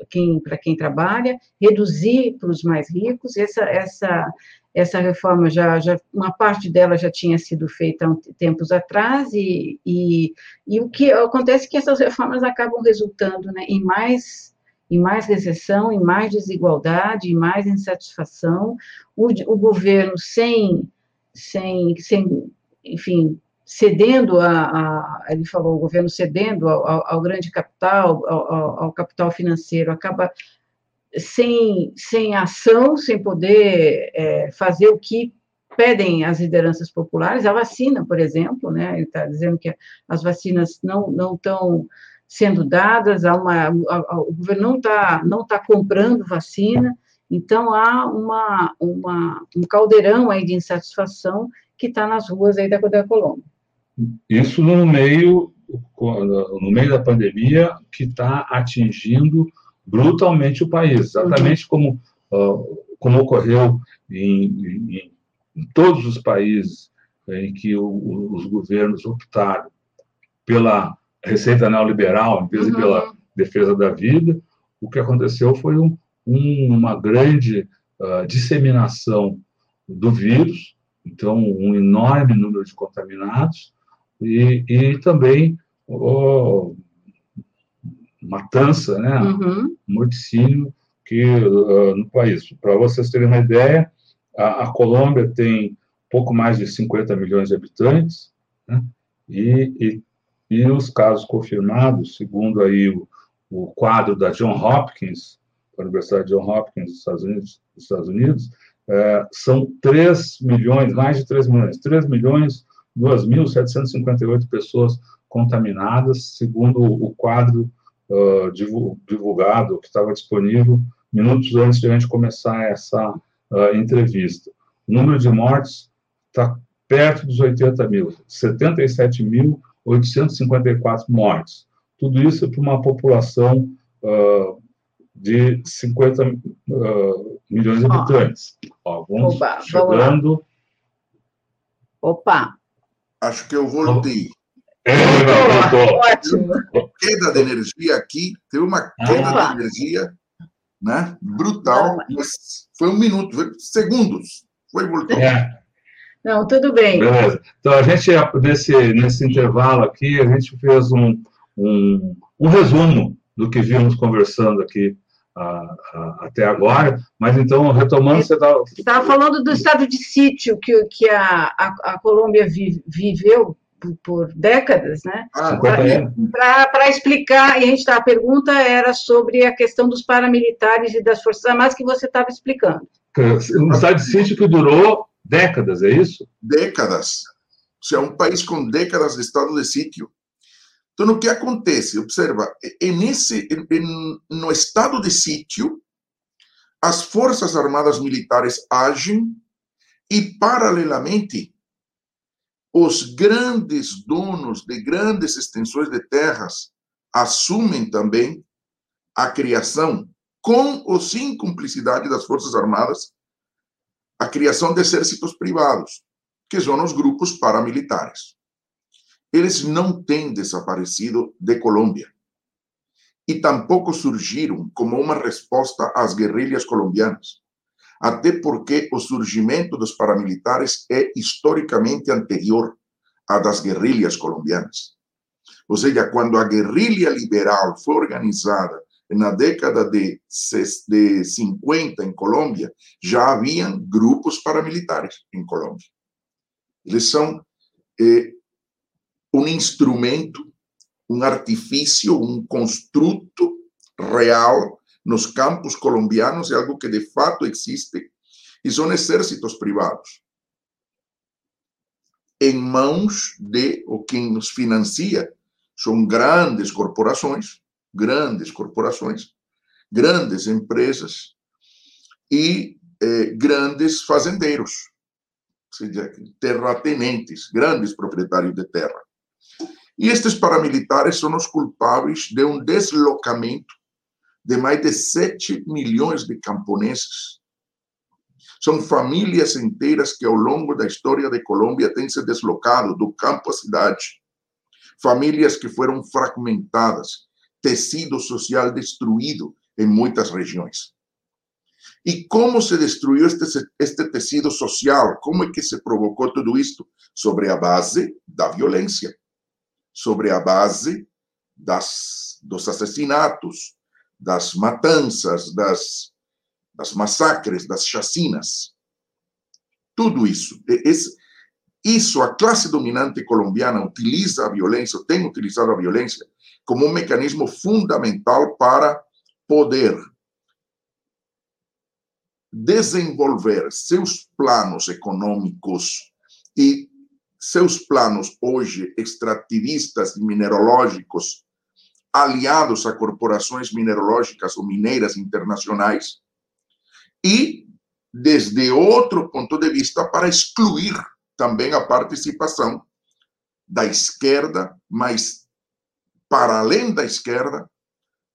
quem, para quem trabalha, reduzir para os mais ricos, essa, essa, essa reforma já, já, uma parte dela já tinha sido feita há tempos atrás, e, e, e o que acontece é que essas reformas acabam resultando né, em mais em mais recessão, em mais desigualdade, em mais insatisfação, o, o governo sem, sem, sem, enfim, cedendo a, a, ele falou, o governo cedendo ao, ao, ao grande capital, ao, ao, capital financeiro, acaba sem, sem ação, sem poder é, fazer o que pedem as lideranças populares, a vacina, por exemplo, né, ele está dizendo que as vacinas não, não estão sendo dadas, há uma, a, o governo não está não tá comprando vacina, então há uma, uma, um caldeirão aí de insatisfação que está nas ruas aí da, da Colômbia. Isso no meio, no meio da pandemia que está atingindo brutalmente o país, exatamente como, como ocorreu em, em, em todos os países em que o, os governos optaram pela receita neoliberal, em vez de pela uhum. defesa da vida, o que aconteceu foi um, um, uma grande uh, disseminação do vírus, então um enorme número de contaminados e, e também oh, matança, né, uhum. morticínio que uh, no país. Para vocês terem uma ideia, a, a, Colômbia tem pouco mais de 50 milhões de habitantes, né, e, e e os casos confirmados, segundo aí o, o quadro da John Hopkins, da Universidade John Hopkins dos Estados Unidos, dos Estados Unidos é, são 3 milhões, mais de 3 milhões, 3 milhões 2.758 pessoas contaminadas, segundo o quadro uh, divulgado, que estava disponível minutos antes de a gente começar essa uh, entrevista. O número de mortes está perto dos 80 mil, 77 mil 854 mortes. Tudo isso para uma população uh, de 50 uh, milhões de habitantes. Ó, vamos Oba, chegando. Opa! Acho que eu voltei. É. Queda de energia aqui, teve uma queda Opa. de energia né, brutal, mas foi um minuto, foi segundos. Foi voltando. É. Não, tudo bem. Beleza. Então, a gente, nesse, nesse intervalo aqui, a gente fez um, um, um resumo do que vimos conversando aqui até agora, mas então, retomando, você estava... Você estava falando do estado de sítio que, que a, a, a Colômbia vi, viveu por, por, décadas, né? Ah, Para explicar, e a gente tá, a pergunta era sobre a questão dos paramilitares e das Forças Armadas que você estava explicando. Um estado de sítio que durou Décadas, é isso? Décadas. Ou seja, um país com décadas de estado de sítio. Então, o que acontece? Observa, nesse, no estado de sítio, as forças armadas militares agem e, paralelamente, os grandes donos de grandes extensões de terras assumem também a criação, com ou sem cumplicidade das Forças Armadas, a criação de exércitos privados, que são os grupos paramilitares. Eles não têm desaparecido de Colômbia e tampouco surgiram como uma resposta às guerrilhas colombianas, até porque o surgimento dos paramilitares é historicamente anterior à das guerrilhas colombianas. Ou seja, quando a guerrilha liberal foi organizada na década de, de 50 em Colômbia, já haviam grupos paramilitares em Colômbia. Eles são é, um instrumento, um artifício, um construto real nos campos colombianos, é algo que de fato existe, e são exércitos privados. Em mãos de o quem nos financia são grandes corporações, grandes corporações, grandes empresas e eh, grandes fazendeiros, ou seja, terratenentes, grandes proprietários de terra. E estes paramilitares são os culpáveis de um deslocamento de mais de 7 milhões de camponeses. São famílias inteiras que, ao longo da história de Colômbia, têm se deslocado do campo à cidade. Famílias que foram fragmentadas, tecido social destruído em muitas regiões. E como se destruiu este, este tecido social? Como é que se provocou tudo isto? Sobre a base da violência, sobre a base das, dos assassinatos, das matanças, das, das massacres, das chacinas. Tudo isso. Esse, isso, a classe dominante colombiana utiliza a violência, tem utilizado a violência como um mecanismo fundamental para poder desenvolver seus planos econômicos e seus planos hoje extrativistas e minerológicos aliados a corporações minerológicas ou mineiras internacionais e desde outro ponto de vista para excluir também a participação da esquerda, mas para além da esquerda,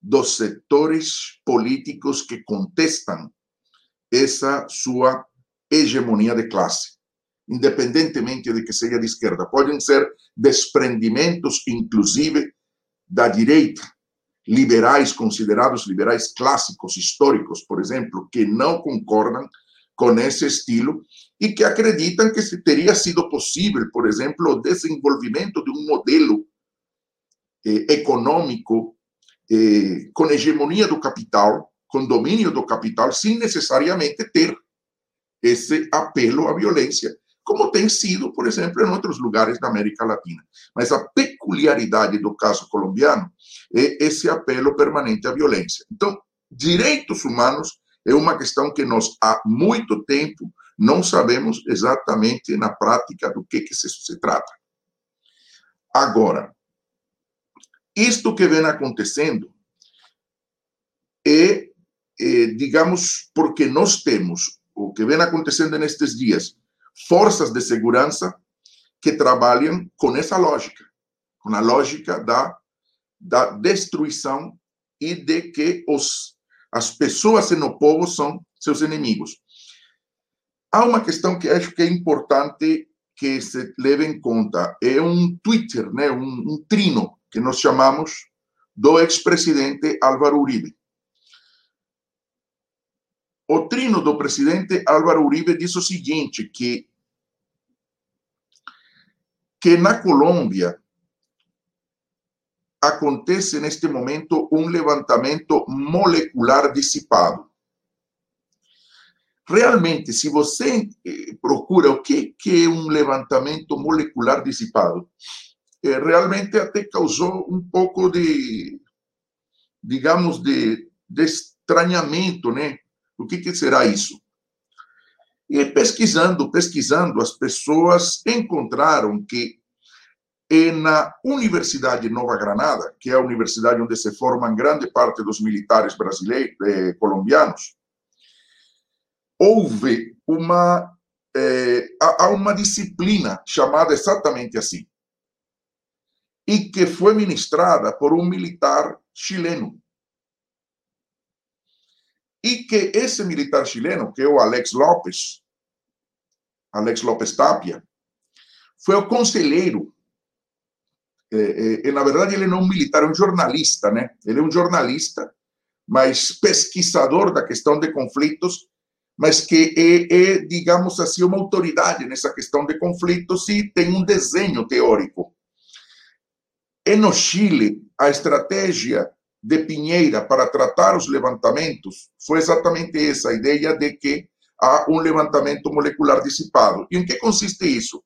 dos setores políticos que contestam essa sua hegemonia de classe, independentemente de que seja de esquerda. Podem ser desprendimentos, inclusive, da direita, liberais considerados liberais clássicos, históricos, por exemplo, que não concordam com esse estilo e que acreditam que teria sido possível, por exemplo, o desenvolvimento de um modelo eh, econômico eh, com hegemonia do capital, com domínio do capital, sem necessariamente ter esse apelo à violência, como tem sido, por exemplo, em outros lugares da América Latina. Mas a peculiaridade do caso colombiano é esse apelo permanente à violência. Então, direitos humanos é uma questão que nós há muito tempo não sabemos exatamente na prática do que, que se, se trata. Agora, isto que vem acontecendo é, é, digamos, porque nós temos o que vem acontecendo nestes dias, forças de segurança que trabalham com essa lógica, com a lógica da, da destruição e de que os, as pessoas no povo são seus inimigos. Há uma questão que acho que é importante que se leve em conta. É um Twitter, né, um, um trino que nós chamamos do ex-presidente Álvaro Uribe. O trino do presidente Álvaro Uribe diz o seguinte, que que na Colômbia acontece neste momento um levantamento molecular dissipado. Realmente, se você eh, procura o que, é um levantamento molecular dissipado, é, realmente até causou um pouco de, digamos, de, de estranhamento, né? O que, que será isso? E pesquisando, pesquisando, as pessoas encontraram que na Universidade Nova Granada, que é a universidade onde se formam grande parte dos militares brasileiros, eh, colombianos, houve uma é, há uma disciplina chamada exatamente assim e que foi ministrada por um militar chileno. E que esse militar chileno que é o Alex Lopes Alex Lopes Tapia foi o conselheiro é, é, na verdade ele não é um militar é um jornalista né ele é um jornalista mas pesquisador da questão de conflitos mas que é, é, digamos assim, uma autoridade nessa questão de conflitos e tem um desenho teórico. E no Chile, a estratégia de Pinheira para tratar os levantamentos foi exatamente essa ideia de que há um levantamento molecular dissipado. E em que consiste isso?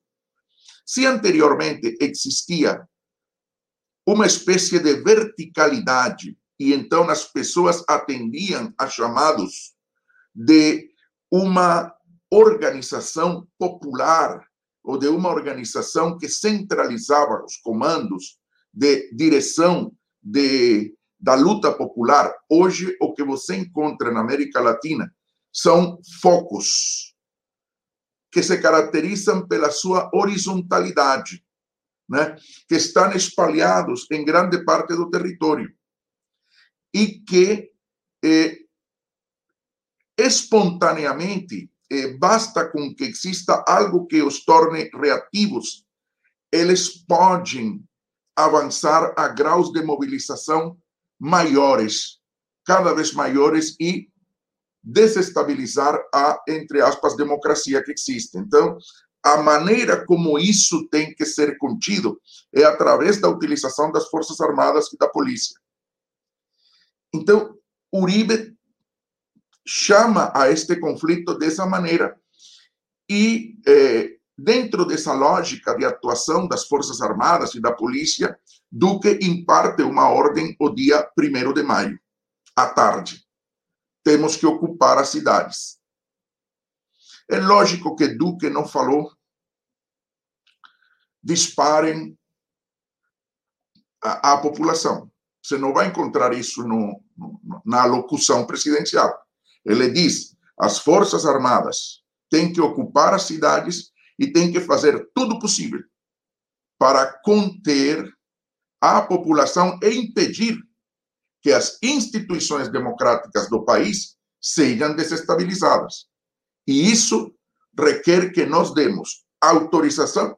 Se anteriormente existia uma espécie de verticalidade e então as pessoas atendiam a chamados de uma organização popular ou de uma organização que centralizava os comandos de direção de, da luta popular. Hoje, o que você encontra na América Latina são focos que se caracterizam pela sua horizontalidade, né? que estão espalhados em grande parte do território e que eh, espontaneamente eh, basta com que exista algo que os torne reativos, eles podem avançar a graus de mobilização maiores, cada vez maiores e desestabilizar a, entre aspas, democracia que existe. Então, a maneira como isso tem que ser contido é através da utilização das Forças Armadas e da polícia. Então, Uribe chama a este conflito dessa maneira e eh, dentro dessa lógica de atuação das Forças Armadas e da polícia, Duque imparte uma ordem o dia 1 de maio, à tarde. Temos que ocupar as cidades. É lógico que Duque não falou disparem a população. Você não vai encontrar isso no, no, na locução presidencial. Ele diz: as Forças Armadas têm que ocupar as cidades e têm que fazer tudo possível para conter a população e impedir que as instituições democráticas do país sejam desestabilizadas. E isso requer que nós demos autorização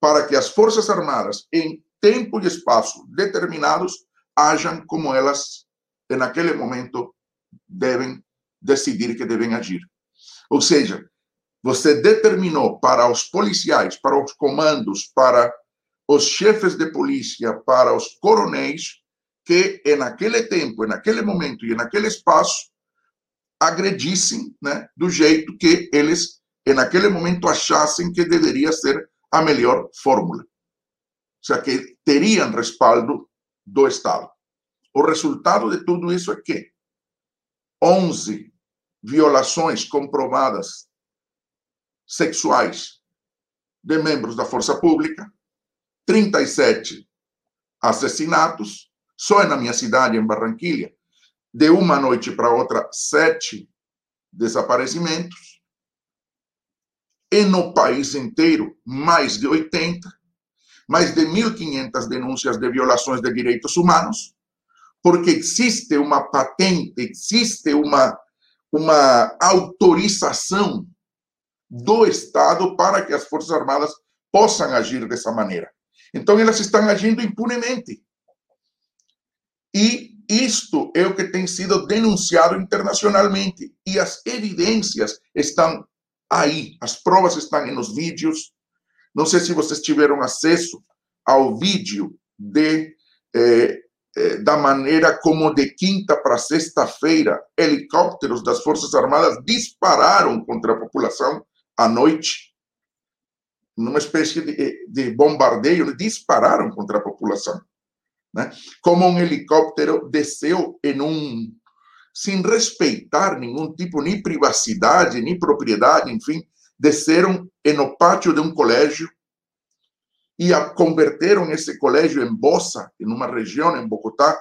para que as Forças Armadas, em tempo e espaço determinados, ajam como elas, naquele momento, devem decidir que devem agir. Ou seja, você determinou para os policiais, para os comandos, para os chefes de polícia, para os coronéis, que naquele tempo, naquele momento e naquele espaço agredissem né, do jeito que eles, naquele momento, achassem que deveria ser a melhor fórmula. Ou seja, que teriam respaldo do Estado. O resultado de tudo isso é que 11 violações comprovadas sexuais de membros da força pública, 37 assassinatos, só na minha cidade, em Barranquilha, de uma noite para outra, sete desaparecimentos, e no país inteiro, mais de 80, mais de 1.500 denúncias de violações de direitos humanos, porque existe uma patente, existe uma uma autorização do Estado para que as Forças Armadas possam agir dessa maneira. Então, elas estão agindo impunemente. E isto é o que tem sido denunciado internacionalmente. E as evidências estão aí, as provas estão nos vídeos. Não sei se vocês tiveram acesso ao vídeo de eh, eh, da maneira como de quinta para sexta-feira, helicópteros das Forças Armadas dispararam contra a população à noite, numa espécie de, eh, de bombardeio, dispararam contra a população. Né? Como um helicóptero desceu em um. sem respeitar nenhum tipo, nem privacidade, nem propriedade, enfim, desceram no pátio de um colégio e a, converteram esse colégio em Bosa, em uma região em Bogotá,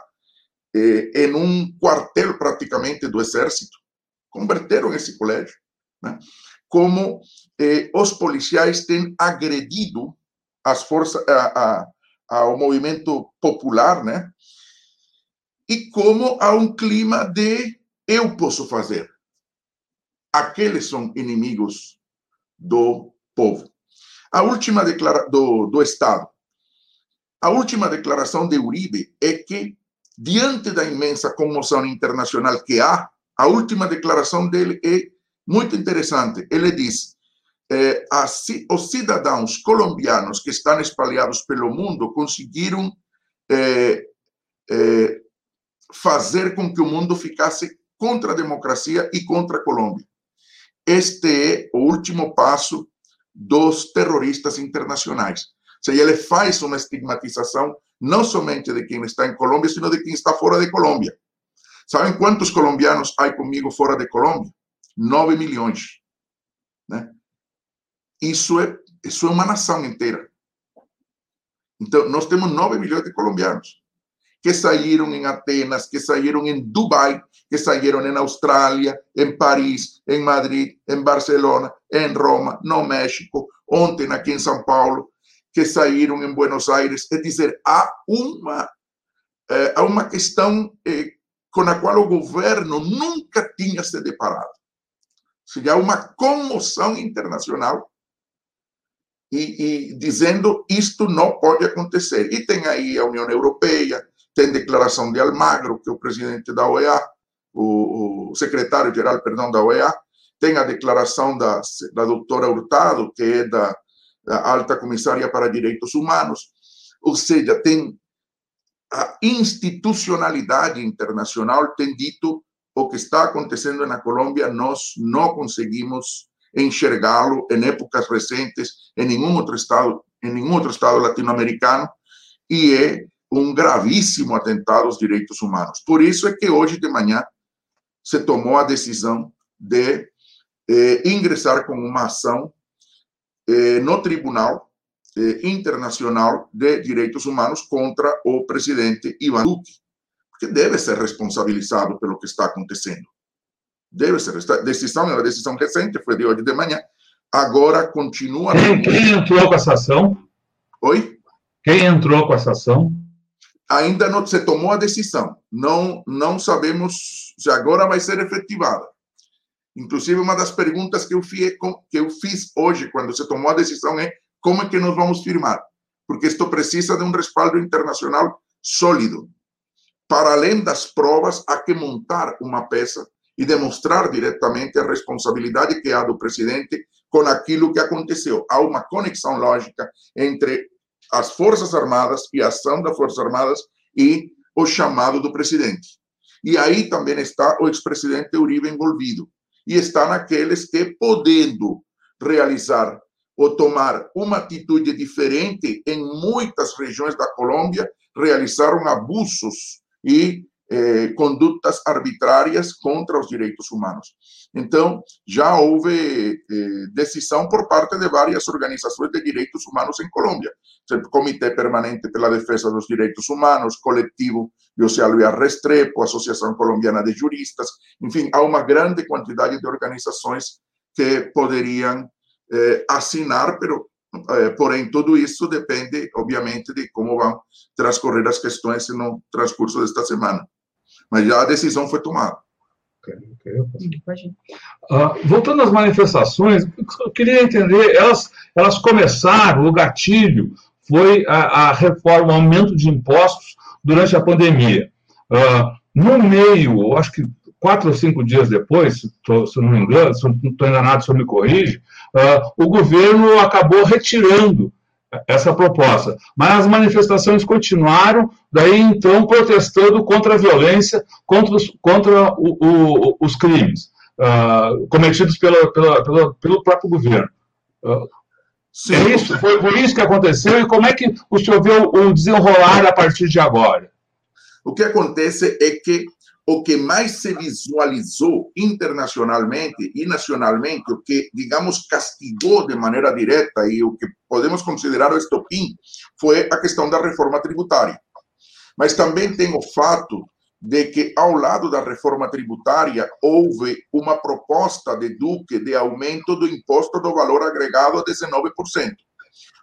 eh, em um quartel praticamente do exército. Converteram esse colégio. Né? Como eh, os policiais têm agredido as forças, a, a, ao movimento popular, né? E como há um clima de eu posso fazer. Aqueles são inimigos do povo. A última declaração do, do Estado. A última declaração de Uribe é que, diante da imensa comoção internacional que há, a última declaração dele é muito interessante. Ele diz: eh, os cidadãos colombianos que estão espalhados pelo mundo conseguiram eh, eh, fazer com que o mundo ficasse contra a democracia e contra a Colômbia. Este é o último passo dos terroristas internacionais. Ou seja, ele faz uma estigmatização não somente de quem está em Colômbia, sino de quem está fora de Colômbia. Sabem quantos colombianos há comigo fora de Colômbia? 9 milhões. Né? Isso, é, isso é uma nação inteira. Então, nós temos 9 milhões de colombianos que saíram em Atenas, que saíram em Dubai, que saíram em Austrália, em Paris, em Madrid, em Barcelona, em Roma, no México, ontem aqui em São Paulo, que saíram em Buenos Aires. É dizer, há uma, eh, há uma questão eh, com a qual o governo nunca tinha se deparado. Ou seja, há uma comoção internacional e, e, dizendo isto não pode acontecer. E tem aí a União Europeia, tem declaração de Almagro, que é o presidente da OEA, o, o secretário-geral, perdão, da OEA, tem a declaração da, da doutora Hurtado, que é da, da alta comissária para direitos humanos, ou seja, tem a institucionalidade internacional tem dito o que está acontecendo na Colômbia, nós não conseguimos enxergá-lo em épocas recentes em nenhum outro estado, em nenhum outro estado latino-americano, e é um gravíssimo atentado aos direitos humanos. Por isso é que hoje de manhã se tomou a decisão de eh, ingressar com uma ação eh, no Tribunal eh, Internacional de Direitos Humanos contra o presidente Ivan Duque, que deve ser responsabilizado pelo que está acontecendo. Deve ser. Esta decisão é uma decisão recente, foi de hoje de manhã. Agora continua. Quem, quem entrou com essa ação? Oi? Quem entrou com essa ação? Ainda não se tomou a decisão. Não, não sabemos se agora vai ser efetivada. Inclusive, uma das perguntas que eu, fiz, que eu fiz hoje, quando se tomou a decisão, é como é que nós vamos firmar? Porque isto precisa de um respaldo internacional sólido. Para além das provas, há que montar uma peça e demonstrar diretamente a responsabilidade que há do presidente com aquilo que aconteceu. Há uma conexão lógica entre as Forças Armadas e a ação das Forças Armadas e o chamado do presidente. E aí também está o ex-presidente Uribe envolvido. E está naqueles que, podendo realizar ou tomar uma atitude diferente em muitas regiões da Colômbia, realizaram abusos e eh, condutas arbitrárias contra os direitos humanos. Então, já houve eh, decisão por parte de várias organizações de direitos humanos em Colômbia. O Comitê Permanente pela Defesa dos Direitos Humanos, Coletivo José Luis Restrepo, Associação Colombiana de Juristas, enfim, há uma grande quantidade de organizações que poderiam eh, assinar, pero, eh, porém, tudo isso depende, obviamente, de como vão transcorrer as questões no transcurso desta semana. Mas já a decisão foi tomada. Uh, voltando às manifestações, eu queria entender, elas, elas começaram, o gatilho foi a, a reforma, o aumento de impostos durante a pandemia. Uh, no meio, acho que quatro ou cinco dias depois, se, tô, se não me engano, se não estou enganado, se eu me corrige, uh, o governo acabou retirando essa proposta. Mas as manifestações continuaram, daí então protestando contra a violência, contra os, contra o, o, os crimes uh, cometidos pela, pela, pela, pelo próprio governo. Uh. É isso, foi, foi isso que aconteceu, e como é que o senhor vê o, o desenrolar a partir de agora? O que acontece é que o que mais se visualizou internacionalmente e nacionalmente, o que, digamos, castigou de maneira direta e o que podemos considerar o estopim, foi a questão da reforma tributária. Mas também tem o fato de que, ao lado da reforma tributária, houve uma proposta de Duque de aumento do imposto do valor agregado a 19%,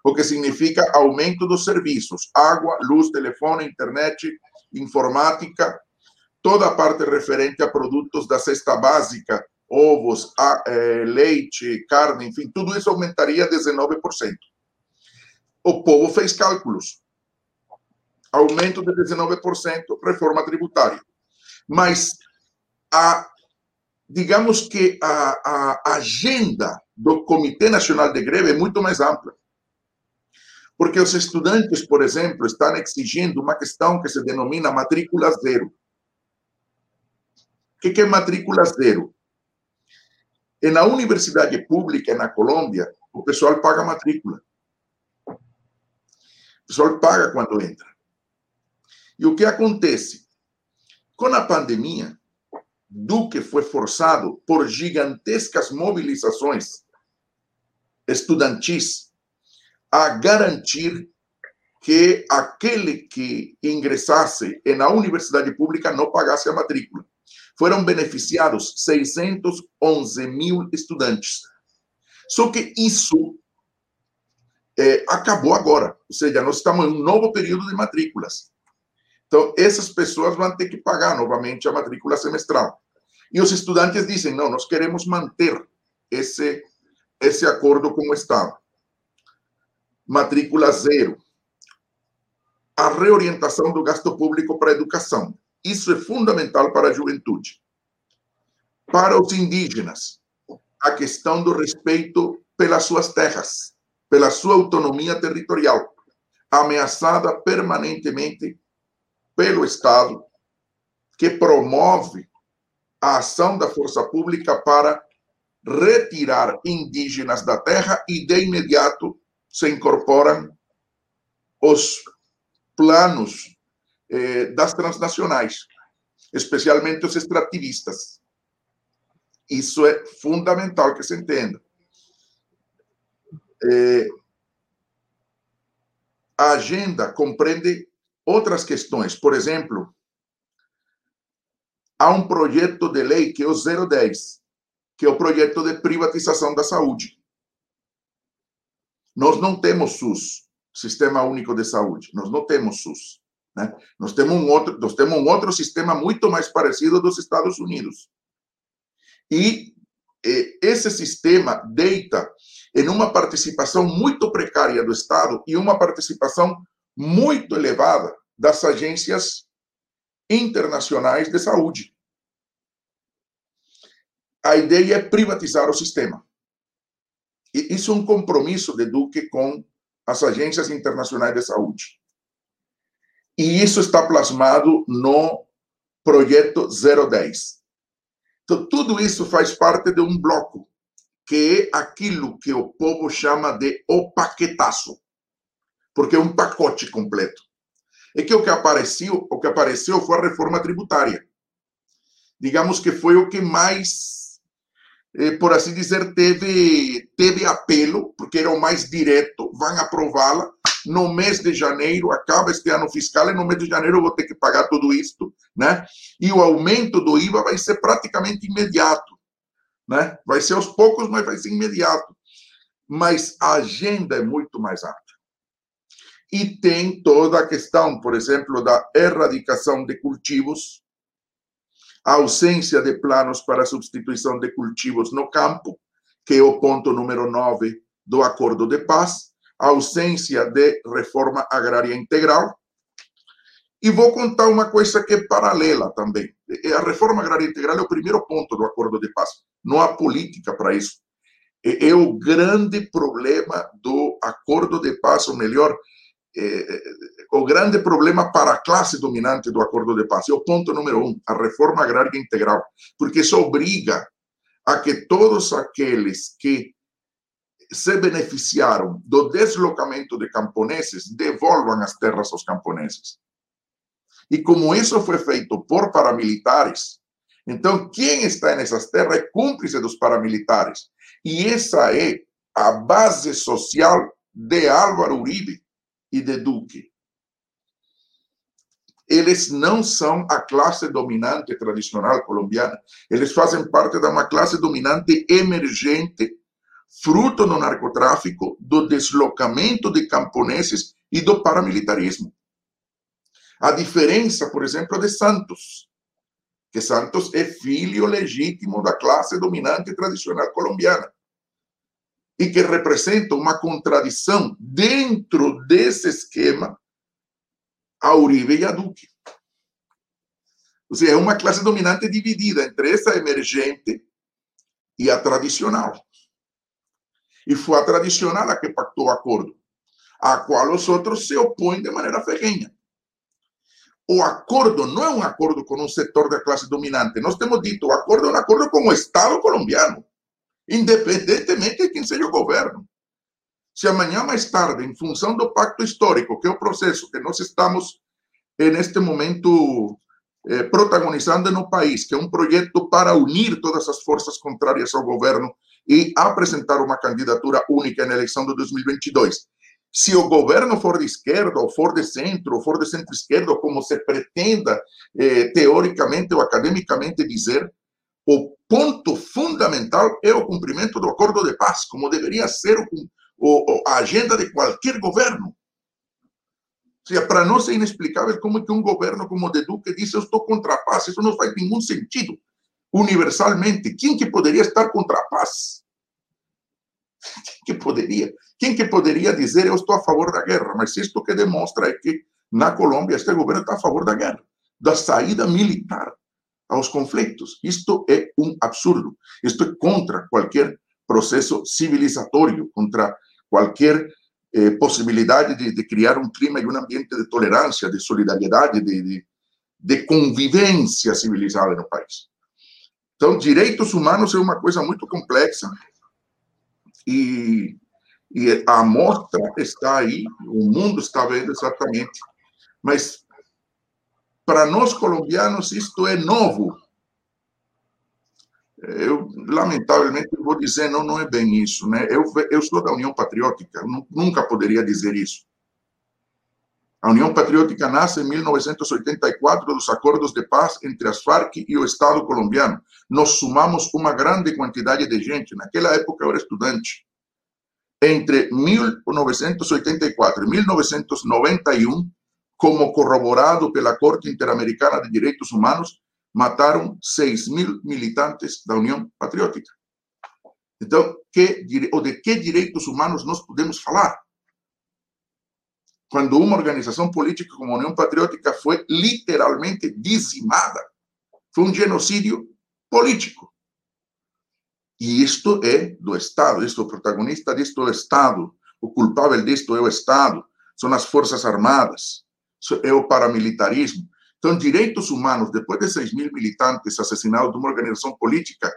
o que significa aumento dos serviços, água, luz, telefone, internet, informática, toda a parte referente a produtos da cesta básica, ovos, a, é, leite, carne, enfim, tudo isso aumentaria 19%. O povo fez cálculos. Aumento de 19%, reforma tributária. Mas a, digamos que a, a agenda do Comitê Nacional de Greve é muito mais ampla. Porque os estudantes, por exemplo, estão exigindo uma questão que se denomina matrícula zero O que é matrícula zero? E na universidade pública na Colômbia, o pessoal paga matrícula. O pessoal paga quando entra. E o que acontece? Com a pandemia, Duque foi forçado por gigantescas mobilizações estudantis a garantir que aquele que ingressasse na universidade pública não pagasse a matrícula. Foram beneficiados 611 mil estudantes. Só que isso é, acabou agora. Ou seja, nós estamos em um novo período de matrículas. Então, essas pessoas vão ter que pagar novamente a matrícula semestral. E os estudantes dizem: não, nós queremos manter esse, esse acordo com o Estado. Matrícula zero. A reorientação do gasto público para a educação. Isso é fundamental para a juventude. Para os indígenas, a questão do respeito pelas suas terras, pela sua autonomia territorial, ameaçada permanentemente pelo Estado, que promove a ação da força pública para retirar indígenas da terra e de imediato se incorporam os planos eh, das transnacionais, especialmente os extrativistas. Isso é fundamental que se entenda. Eh, a agenda compreende outras questões. Por exemplo, há um projeto de lei que é o 010, que é o projeto de privatização da saúde. Nós não temos SUS, Sistema Único de Saúde. Nós não temos SUS. Né? Nós, temos um outro, nós temos um outro sistema muito mais parecido dos Estados Unidos. E esse sistema deita em uma participação muito precária do Estado e uma participação muito elevada das agências internacionais de saúde. A ideia é privatizar o sistema. E isso é um compromisso de Duque com as agências internacionais de saúde. E isso está plasmado no projeto 010. Então, tudo isso faz parte de um bloco, que é aquilo que o povo chama de o paquetaço porque é um pacote completo. É que o que apareceu, o que apareceu foi a reforma tributária. Digamos que foi o que mais, eh, por assim dizer, teve, teve apelo, porque era o mais direto, vão aprová-la. No mês de janeiro, acaba este ano fiscal, e no mês de janeiro eu vou ter que pagar tudo isto, né? E o aumento do IVA vai ser praticamente imediato, né? Vai ser aos poucos, mas vai ser imediato. Mas a agenda é muito mais ampla. E tem toda a questão, por exemplo, da erradicação de cultivos, a ausência de planos para substituição de cultivos no campo, que é o ponto número 9 do Acordo de Paz, ausência de reforma agrária integral. E vou contar uma coisa que é paralela também. A reforma agrária integral é o primeiro ponto do Acordo de Paz. Não há política para isso. É o grande problema do Acordo de Paz, ou melhor, é, o grande problema para a classe dominante do acordo de paz é o ponto número um, a reforma agrária integral, porque isso obriga a que todos aqueles que se beneficiaram do deslocamento de camponeses devolvam as terras aos camponeses. E como isso foi feito por paramilitares, então quem está nessas terras é cúmplice dos paramilitares. E essa é a base social de Álvaro Uribe e de Duque. Eles não são a classe dominante tradicional colombiana. Eles fazem parte de uma classe dominante emergente, fruto do narcotráfico, do deslocamento de camponeses e do paramilitarismo. A diferença, por exemplo, de Santos, que Santos é filho legítimo da classe dominante tradicional colombiana e que representa uma contradição dentro desse esquema a Uribe e a Duque. Ou seja, é uma classe dominante dividida entre essa emergente e a tradicional. E foi a tradicional a que pactou o acordo, a qual os outros se opõem de maneira ferrenha. o acordo não é um acordo com um setor da classe dominante. Nós temos dito, o acordo é um acordo com o Estado colombiano, independentemente de quem seja o governo. Se amanhã mais tarde, em função do pacto histórico, que é o processo que nós estamos, neste momento, eh, protagonizando no país, que é um projeto para unir todas as forças contrárias ao governo e apresentar uma candidatura única na eleição de 2022. Se o governo for de esquerda, ou for de centro, ou for de centro-esquerda, como se pretenda, eh, teoricamente ou academicamente dizer, o ponto fundamental é o cumprimento do acordo de paz, como deveria ser o, o, a agenda de qualquer governo. Para nós é inexplicável como que um governo como o de Duque diz eu estou contra a paz. Isso não faz nenhum sentido. Universalmente, quem que poderia estar contra a paz? Quem que poderia? Quem que poderia dizer eu estou a favor da guerra? Mas isto que demonstra é que na Colômbia este governo está a favor da guerra, da saída militar aos conflitos. Isto é um absurdo. Isto é contra qualquer processo civilizatório, contra qualquer eh, possibilidade de, de, criar um clima e um ambiente de tolerância, de solidariedade, de, de, de convivência civilizada no país. Então, direitos humanos é uma coisa muito complexa. E, e a amostra está aí, o mundo está vendo exatamente, mas para nós colombianos isto é novo. Eu lamentavelmente vou dizer não não é bem isso né? Eu eu sou da União Patriótica nunca poderia dizer isso a União Patriótica nasce em 1984 dos acordos de paz entre as Farc e o Estado colombiano nós sumamos uma grande quantidade de gente naquela época eu era estudante entre 1984 e 1991 como corroborado pela Corte Interamericana de Direitos Humanos mataram 6 mil militantes da União Patriótica. Então, que, ou de que direitos humanos nós podemos falar? Quando uma organização política como a União Patriótica foi literalmente dizimada. Foi um genocídio político. E isto é do Estado, isto, o protagonista disto é o Estado, o culpável disto é o Estado, são as Forças Armadas, é o paramilitarismo. Então, direitos humanos, depois de 6 mil militantes assassinados de uma organização política,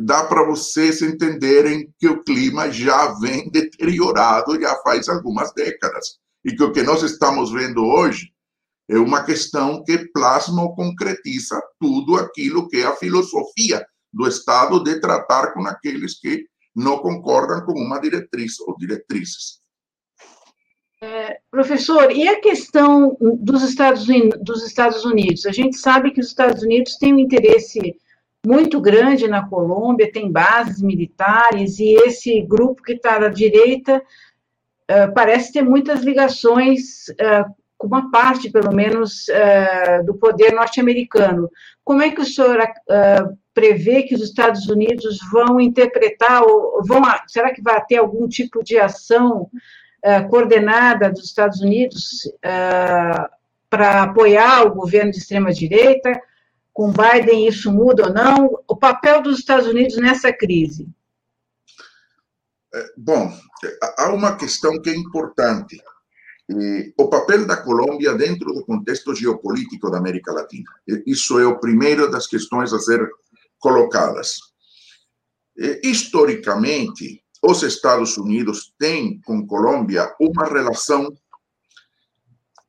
dá para vocês entenderem que o clima já vem deteriorado já faz algumas décadas. E que o que nós estamos vendo hoje é uma questão que plasma ou concretiza tudo aquilo que é a filosofia do Estado de tratar com aqueles que não concordam com uma diretriz ou diretrizes. É, professor, e a questão dos Estados, dos Estados Unidos? A gente sabe que os Estados Unidos têm um interesse muito grande na Colômbia, tem bases militares, e esse grupo que está à direita uh, parece ter muitas ligações uh, com uma parte, pelo menos, uh, do poder norte-americano. Como é que o senhor prevê que os Estados Unidos vão interpretar, ou vão, será que vai ter algum tipo de ação coordenada dos Estados Unidos para apoiar o governo de extrema-direita. Com Biden, isso muda ou não? O papel dos Estados Unidos nessa crise? Eh, bom, há uma questão que é importante. O papel da Colômbia dentro do contexto geopolítico da América Latina. Isso é o primeiro das questões a ser colocadas. Historicamente, os Estados Unidos têm com Colômbia uma relação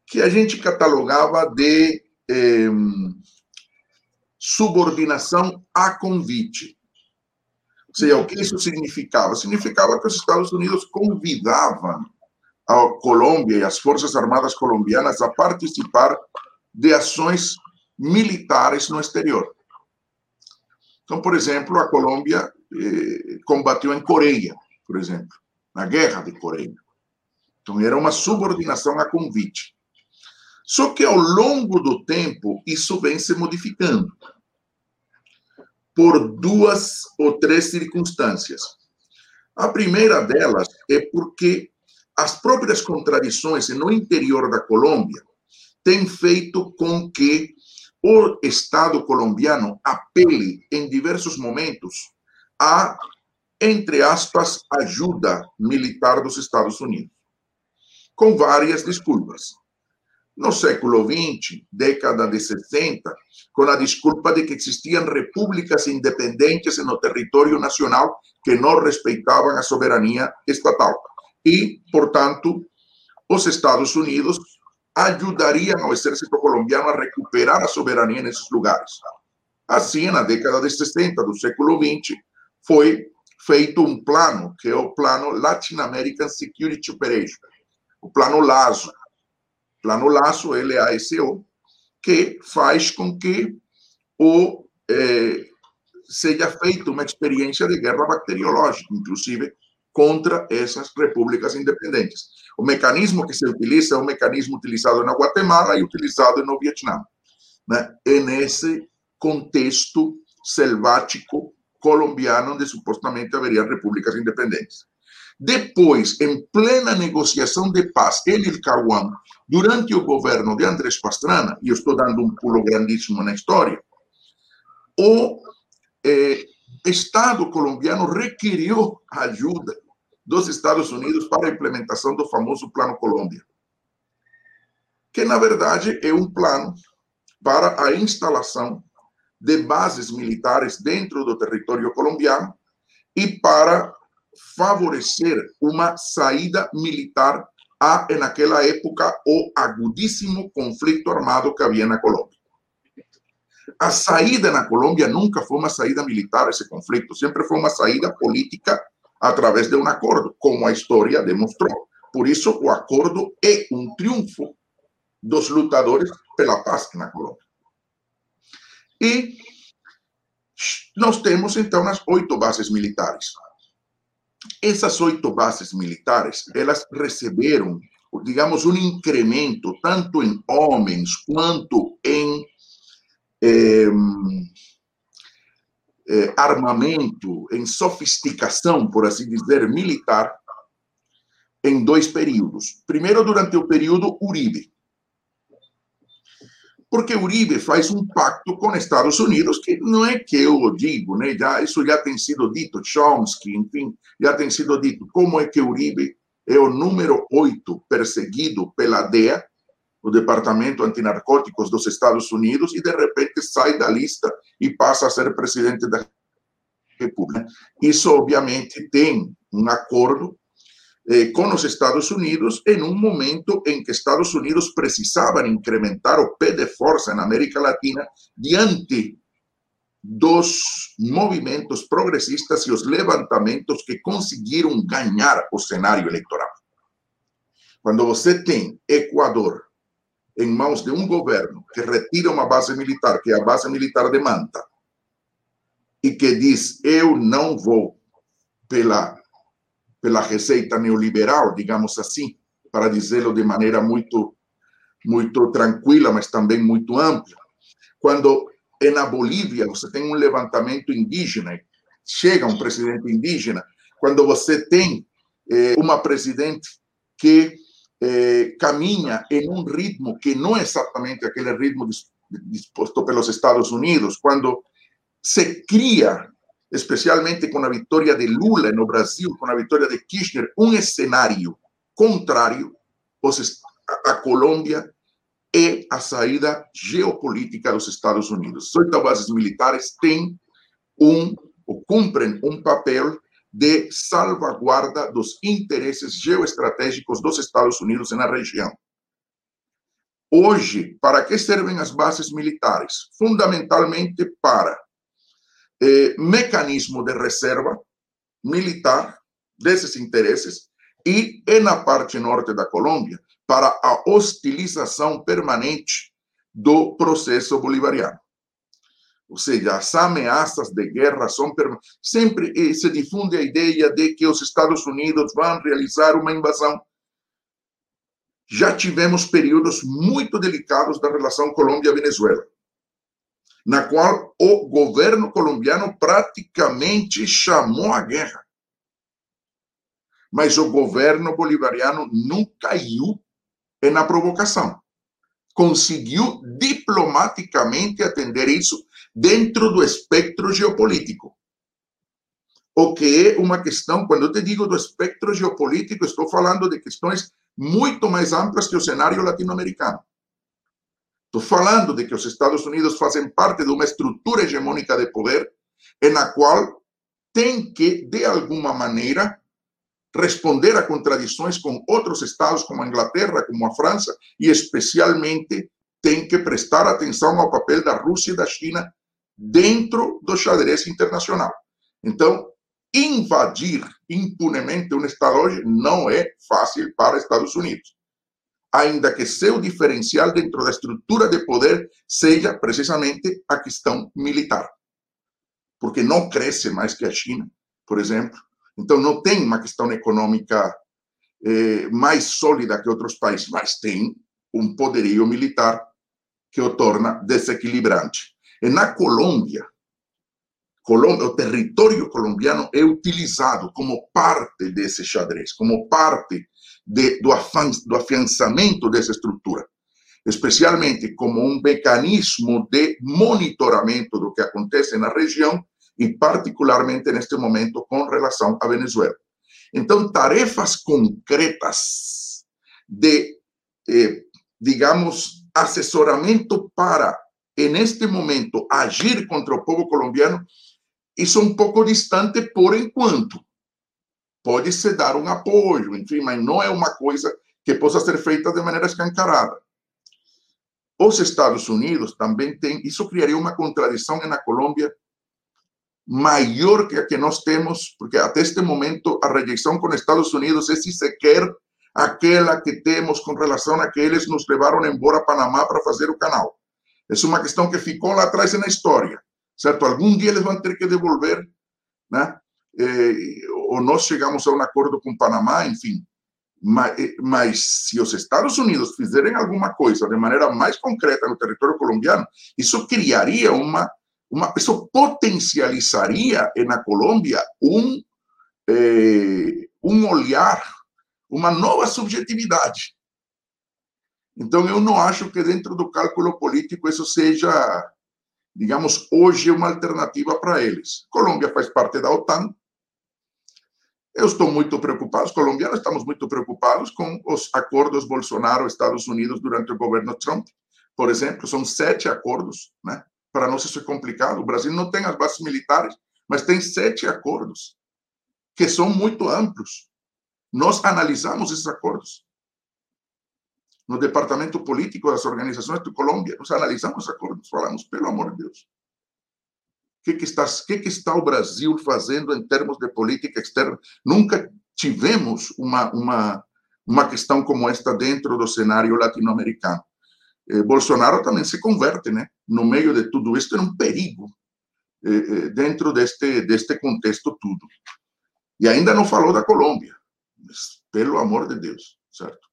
que a gente catalogava de eh, subordinação a convite. Ou seja, o que isso significava? Significava que os Estados Unidos convidavam a Colômbia e as Forças Armadas colombianas a participar de ações militares no exterior. Então, por exemplo, a Colômbia eh, combateu em Coreia, por exemplo, na Guerra de Coreia. Então, era uma subordinação a convite. Só que ao longo do tempo, isso vem se modificando por duas ou três circunstâncias. A primeira delas é porque as próprias contradições no interior da Colômbia têm feito com que o Estado colombiano apele em diversos momentos a, entre aspas, ajuda militar dos Estados Unidos, com várias desculpas. No século XX, década de 60, com a desculpa de que existiam repúblicas independentes no território nacional que não respeitavam a soberania estatal. E, portanto, os Estados Unidos ajudariam ao exército colombiano a recuperar a soberania nesses lugares. Assim, na década de 60 do século XX, foi feito um plano, que é o Plano Latin American Security Operation, o Plano LASO, Plano Laço, LASO, que faz com que o, eh, seja feita uma experiência de guerra bacteriológica, inclusive contra essas repúblicas independentes. O mecanismo que se utiliza é o mecanismo utilizado na Guatemala e utilizado no Vietnã, né? nesse contexto selvático colombiano, onde supostamente haveria repúblicas independentes. Depois, em plena negociação de paz em Ilcahuán, durante o governo de Andrés Pastrana, e eu estou dando um pulo grandíssimo na história, o eh, Estado colombiano requeriu ajuda dos Estados Unidos para a implementação do famoso Plano Colômbia, que na verdade é um plano para a instalação de bases militares dentro do território colombiano e para favorecer uma saída militar a, naquela época, o agudíssimo conflito armado que havia na Colômbia. A saída na Colômbia nunca foi uma saída militar, esse conflito, sempre foi uma saída política através de um acordo, como a história demonstrou. Por isso, o acordo é um triunfo dos lutadores pela paz na Colômbia. E nós temos, então, as oito bases militares. Essas oito bases militares, elas receberam, digamos, um incremento tanto em homens quanto em eh, armamento, em sofisticação, por assim dizer, militar, em dois períodos. Primeiro, durante o período Uribe, porque Uribe faz um pacto com Estados Unidos, que não é que eu digo, né? já, isso já tem sido dito, Chomsky, enfim, já tem sido dito, como é que Uribe é o número oito perseguido pela DEA, o Departamento Antinarcóticos dos Estados Unidos, e de repente sai da lista e passa a ser presidente da República. Isso, obviamente, tem um acordo eh, com os Estados Unidos em um momento em que Estados Unidos precisavam incrementar o pé de força na América Latina diante dos movimentos progressistas e os levantamentos que conseguiram ganhar o cenário eleitoral. Quando você tem Equador em mãos de um governo que retira uma base militar, que a base militar de Manta, e que diz: eu não vou pela pela receita neoliberal, digamos assim, para dizê-lo de maneira muito muito tranquila, mas também muito ampla. Quando é na Bolívia você tem um levantamento indígena, chega um presidente indígena, quando você tem eh, uma presidente que eh, caminha em um ritmo que não é exatamente aquele ritmo disposto pelos Estados Unidos, quando se cria especialmente com a vitória de Lula no Brasil, com a vitória de Kirchner, um cenário contrário à Colômbia e a saída geopolítica dos Estados Unidos. Oito bases militares têm um, ou cumprem um papel de salvaguarda dos interesses geoestratégicos dos Estados Unidos na região. Hoje, para que servem as bases militares? Fundamentalmente para eh, mecanismo de reserva militar desses interesses e é na parte norte da Colômbia para a hostilização permanente do processo bolivariano. Ou seja, as ameaças de guerra são sempre eh, se difunde a ideia de que os Estados Unidos vão realizar uma invasão. Já tivemos períodos muito delicados da relação Colômbia-Venezuela na qual o governo colombiano praticamente chamou a guerra. Mas o governo bolivariano não caiu na provocação. Conseguiu diplomaticamente atender isso dentro do espectro geopolítico. O que é uma questão, quando eu te digo do espectro geopolítico, estou falando de questões muito mais amplas que o cenário latino-americano. Estou falando de que os Estados Unidos fazem parte de uma estrutura hegemônica de poder, na qual tem que, de alguma maneira, responder a contradições com outros estados, como a Inglaterra, como a França, e especialmente tem que prestar atenção ao papel da Rússia e da China dentro do xadrez internacional. Então, invadir impunemente um Estado hoje não é fácil para Estados Unidos. Ainda que seu diferencial dentro da estrutura de poder seja precisamente a questão militar. Porque não cresce mais que a China, por exemplo. Então, não tem uma questão econômica eh, mais sólida que outros países, mas tem um poderio militar que o torna desequilibrante. E na Colômbia, Colômbia, o território colombiano é utilizado como parte desse xadrez, como parte de, do, do afiançamento dessa estrutura, especialmente como um mecanismo de monitoramento do que acontece na região e particularmente neste momento com relação à Venezuela. Então, tarefas concretas de, eh, digamos, assessoramento para, neste momento, agir contra o povo colombiano isso é um pouco distante por enquanto. Pode-se dar um apoio, enfim, mas não é uma coisa que possa ser feita de maneira escancarada. Os Estados Unidos também têm, isso criaria uma contradição na Colômbia maior que a que nós temos, porque até este momento a rejeição com os Estados Unidos é se sequer aquela que temos com relação a que eles nos levaram embora a Panamá para fazer o canal. É uma questão que ficou lá atrás na história certo? Algum dia eles vão ter que devolver, né? Ou nós chegamos a um acordo com o Panamá, enfim. Mas, mas, se os Estados Unidos fizerem alguma coisa de maneira mais concreta no território colombiano, isso criaria uma, uma isso potencializaria na Colômbia um, eh, um olhar, uma nova subjetividade. Então, eu não acho que dentro do cálculo político isso seja digamos, hoje uma alternativa para eles. Colômbia faz parte da OTAN. Eu estou muito preocupado, os colombianos estamos muito preocupados com os acordos Bolsonaro-Estados Unidos durante o governo Trump. Por exemplo, são sete acordos, né? Para isso é complicado. O Brasil não tem as bases militares, mas tem sete acordos que são muito amplos. Nós analisamos esses acordos no departamento político das organizações de Colômbia, nós analisamos os acordos, falamos, pelo amor de Deus, que, que, está, que, que está o Brasil fazendo em termos de política externa? Nunca tivemos uma, uma, uma questão como esta dentro do cenário latino-americano. Eh, Bolsonaro também se converte, né? No meio de tudo isto, é um perigo eh, eh, dentro deste, deste contexto tudo. E ainda não falou da Colômbia, mas, pelo amor de Deus, certo?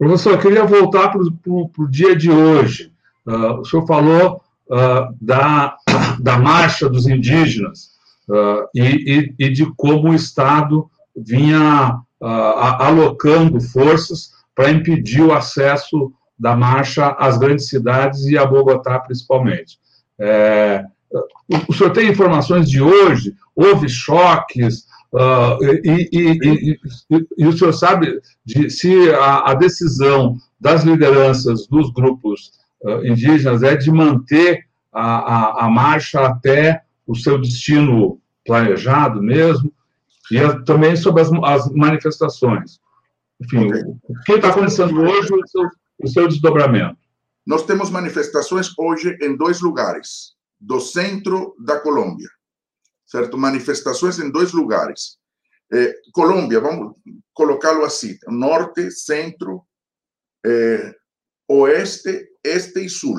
Professor, eu queria voltar para o dia de hoje. Uh, o senhor falou uh, da, da marcha dos indígenas uh, e, e, de como o Estado vinha alocando forças para impedir o acesso da marcha às grandes cidades e a Bogotá, principalmente. É, o senhor tem informações de hoje? Houve choques? Uh, e, e, e, o senhor sabe se a, decisão das lideranças dos grupos uh, indígenas é de manter a, marcha até o seu destino planejado mesmo, e é também sobre as, manifestações. Enfim, o que está acontecendo hoje, o seu, o seu desdobramento? Nós temos manifestações hoje em dois lugares, do centro da Colômbia certo? Manifestações em dois lugares. É, Colômbia, vamos colocá-lo assim: norte, centro, é, oeste, este e sul.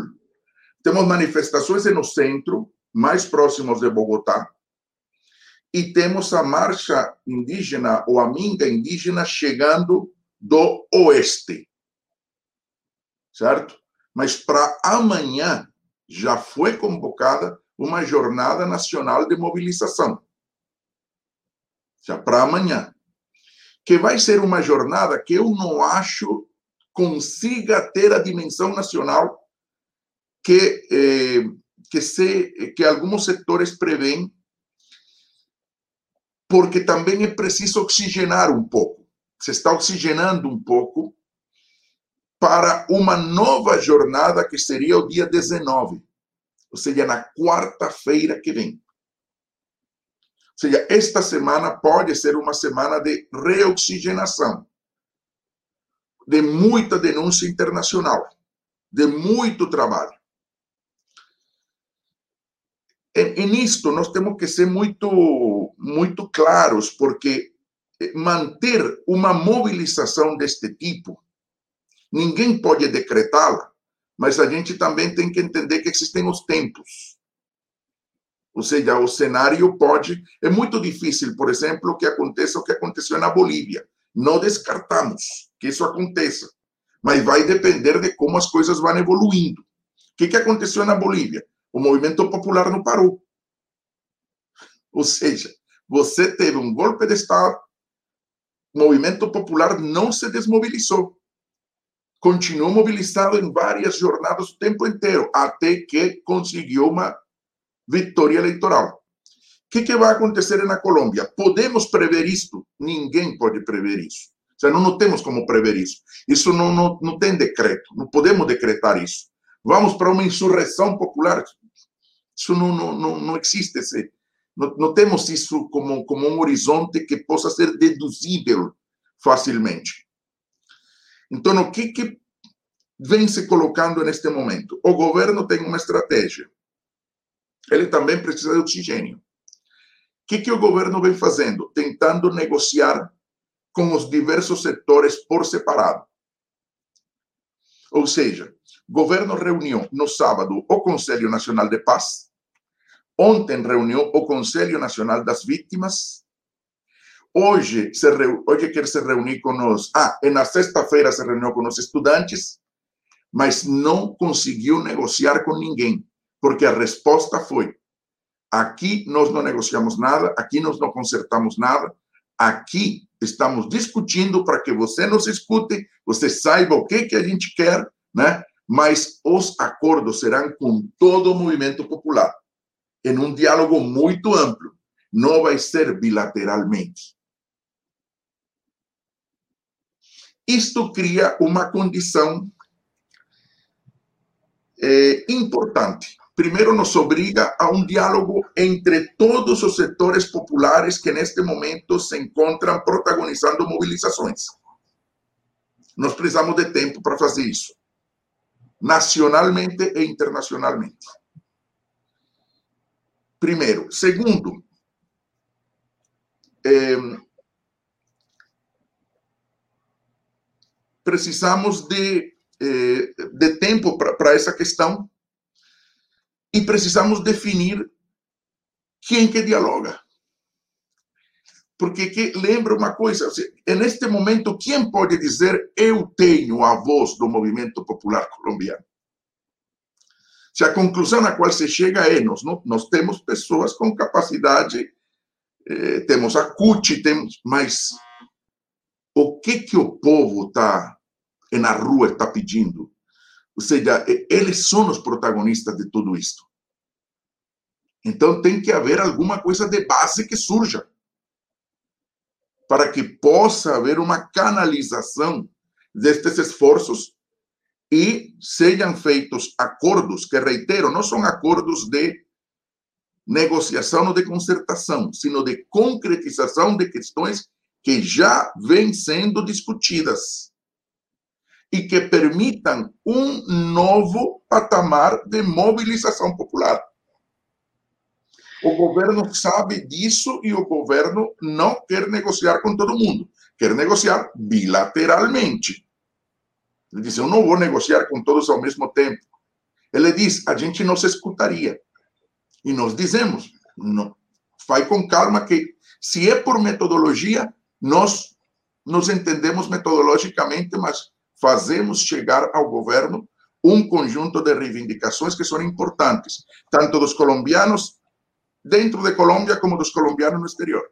Temos manifestações no centro, mais próximos de Bogotá, e temos a marcha indígena ou a minga indígena chegando do oeste, certo? Mas para amanhã já foi convocada uma jornada nacional de mobilização. Já para amanhã. Que vai ser uma jornada que eu não acho consiga ter a dimensão nacional que, eh, que, se, que alguns setores prevêem, porque também é preciso oxigenar um pouco. se está oxigenando um pouco para uma nova jornada que seria o dia 19, ou seja, na quarta-feira que vem. Ou seja, esta semana pode ser uma semana de reoxigenação, de muita denúncia internacional, de muito trabalho. E, nisto nós temos que ser muito, muito claros, porque manter uma mobilização deste tipo, ninguém pode decretá-la, mas a gente também tem que entender que existem os tempos. Ou seja, o cenário pode. É muito difícil, por exemplo, que aconteça o que aconteceu na Bolívia. Não descartamos que isso aconteça, mas vai depender de como as coisas vão evoluindo. O que, que aconteceu na Bolívia? O movimento popular não parou. Ou seja, você teve um golpe de Estado, o movimento popular não se desmobilizou. Continuou mobilizado em várias jornadas o tempo inteiro, até que conseguiu uma vitória eleitoral. O que, que vai acontecer na Colômbia? Podemos prever isto? Ninguém pode prever isso. Ou seja, não, temos como prever isso. Isso não, não, não tem decreto, não podemos decretar isso. Vamos para uma insurreição popular? Isso não, não, não, não existe. Não, não temos isso como, como um horizonte que possa ser deduzível facilmente. Então, o que, que vem se colocando neste momento? O governo tem uma estratégia. Ele também precisa de oxigênio. O que, que o governo vem fazendo? Tentando negociar com os diversos setores por separado. Ou seja, o governo reuniu no sábado o Conselho Nacional de Paz, ontem reuniu o Conselho Nacional das Vítimas, hoje, se hoje quer se reunir com os. Ah, e na sexta-feira se reuniu com os estudantes, mas não conseguiu negociar com ninguém, porque a resposta foi: aqui nós não negociamos nada, aqui nós não consertamos nada, aqui estamos discutindo para que você nos escute, você saiba o que, que a gente quer, né? mas os acordos serão com todo o movimento popular, em um diálogo muito amplo, não vai ser bilateralmente. Isto cria uma condição é, importante. Primeiro, nos obriga a um diálogo entre todos os setores populares que neste momento se encontram protagonizando mobilizações. Nós precisamos de tempo para fazer isso, nacionalmente e internacionalmente. Primeiro. Segundo, é, precisamos de, eh, de tempo para essa questão e precisamos definir quem que dialoga. Porque que, lembra uma coisa, é neste momento, quem pode dizer eu tenho a voz do movimento popular colombiano? Se a conclusão a qual se chega é nós, nós temos pessoas com capacidade, eh, temos a CUT, temos, mas o que que o povo está na rua está pedindo? Ou seja, eles são os protagonistas de tudo isto. Então tem que haver alguma coisa de base que surja para que possa haver uma canalização destes esforços e sejam feitos acordos que, reitero, não são acordos de negociação ou de concertação, sino de concretização de questões que já vêm sendo discutidas e que permitam um novo patamar de mobilização popular. O governo sabe disso e o governo não quer negociar com todo mundo, quer negociar bilateralmente. Ele diz: Eu não vou negociar com todos ao mesmo tempo. Ele diz: A gente não se escutaria. E nós dizemos: não, Vai com calma, que se é por metodologia, nós nos entendemos metodologicamente, mas fazemos chegar ao governo um conjunto de reivindicações que são importantes, tanto dos colombianos dentro de Colômbia como dos colombianos no exterior.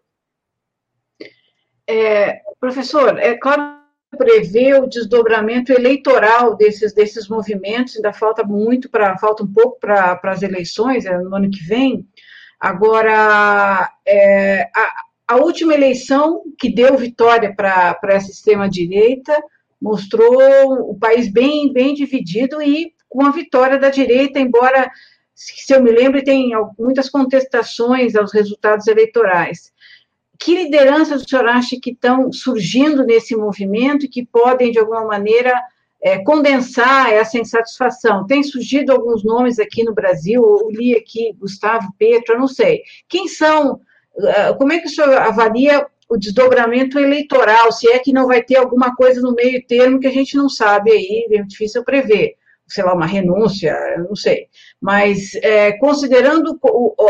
É, professor, é claro prevê o desdobramento eleitoral desses, desses movimentos, ainda falta muito para, falta um pouco para as eleições, é, no ano que vem. Agora, é, a, a última eleição que deu vitória para essa extrema-direita mostrou o país bem, bem dividido e com a vitória da direita, embora, se eu me lembro, tem muitas contestações aos resultados eleitorais. Que lideranças o senhor acha que estão surgindo nesse movimento e que podem, de alguma maneira, é, condensar essa insatisfação? Tem surgido alguns nomes aqui no Brasil, eu li aqui Gustavo Petro, eu não sei. Quem são, ah, como é que o senhor avalia o desdobramento eleitoral, se é que não vai ter alguma coisa no meio termo que a gente não sabe aí, é difícil prever, sei lá, uma renúncia, não sei. Mas, é, considerando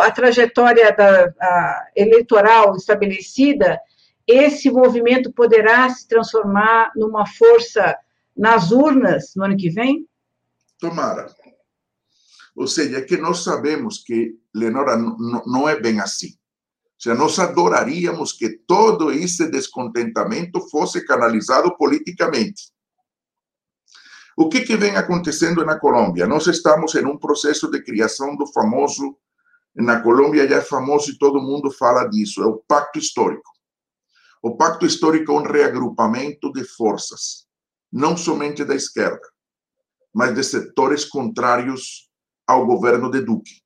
a trajetória da, a eleitoral estabelecida, esse movimento poderá se transformar numa força nas urnas no ano que vem? Tomara. Ou seja, é que nós sabemos que, Lenora, não é bem assim. Seja, nós adoraríamos que todo esse descontentamento fosse canalizado politicamente. O que, que vem acontecendo na Colômbia? Nós estamos em um processo de criação do famoso, na Colômbia já é famoso e todo mundo fala disso, é o pacto histórico. O pacto histórico é um reagrupamento de forças, não somente da esquerda, mas de setores contrários ao governo de Duque,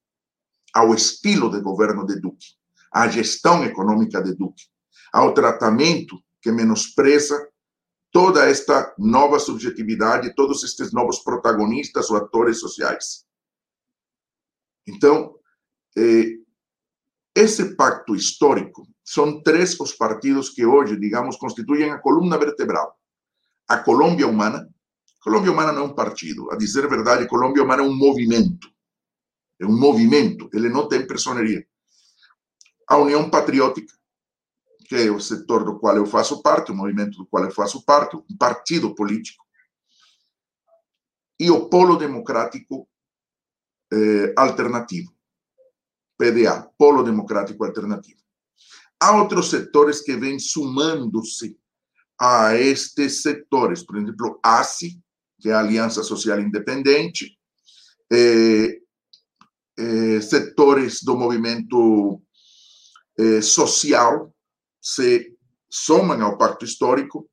ao estilo de governo de Duque à gestão econômica de Duque, ao tratamento que menospreza toda esta nova subjetividade, todos estes novos protagonistas ou atores sociais. Então, eh, esse pacto histórico são três os partidos que hoje, digamos, constituem a coluna vertebral. A Colômbia Humana. Colômbia Humana não é um partido. A dizer a verdade, Colômbia Humana é um movimento. É um movimento. Ele não tem personeria a União Patriótica, que é o setor do qual eu faço parte, o movimento do qual eu faço parte, um partido político, e o Polo Democrático eh, Alternativo, PDA, Polo Democrático Alternativo. Há outros setores que vêm sumando-se a estes setores, por exemplo, ASI, que é a Aliança Social Independente, eh, eh, setores do movimento eh, social se somam ao pacto histórico,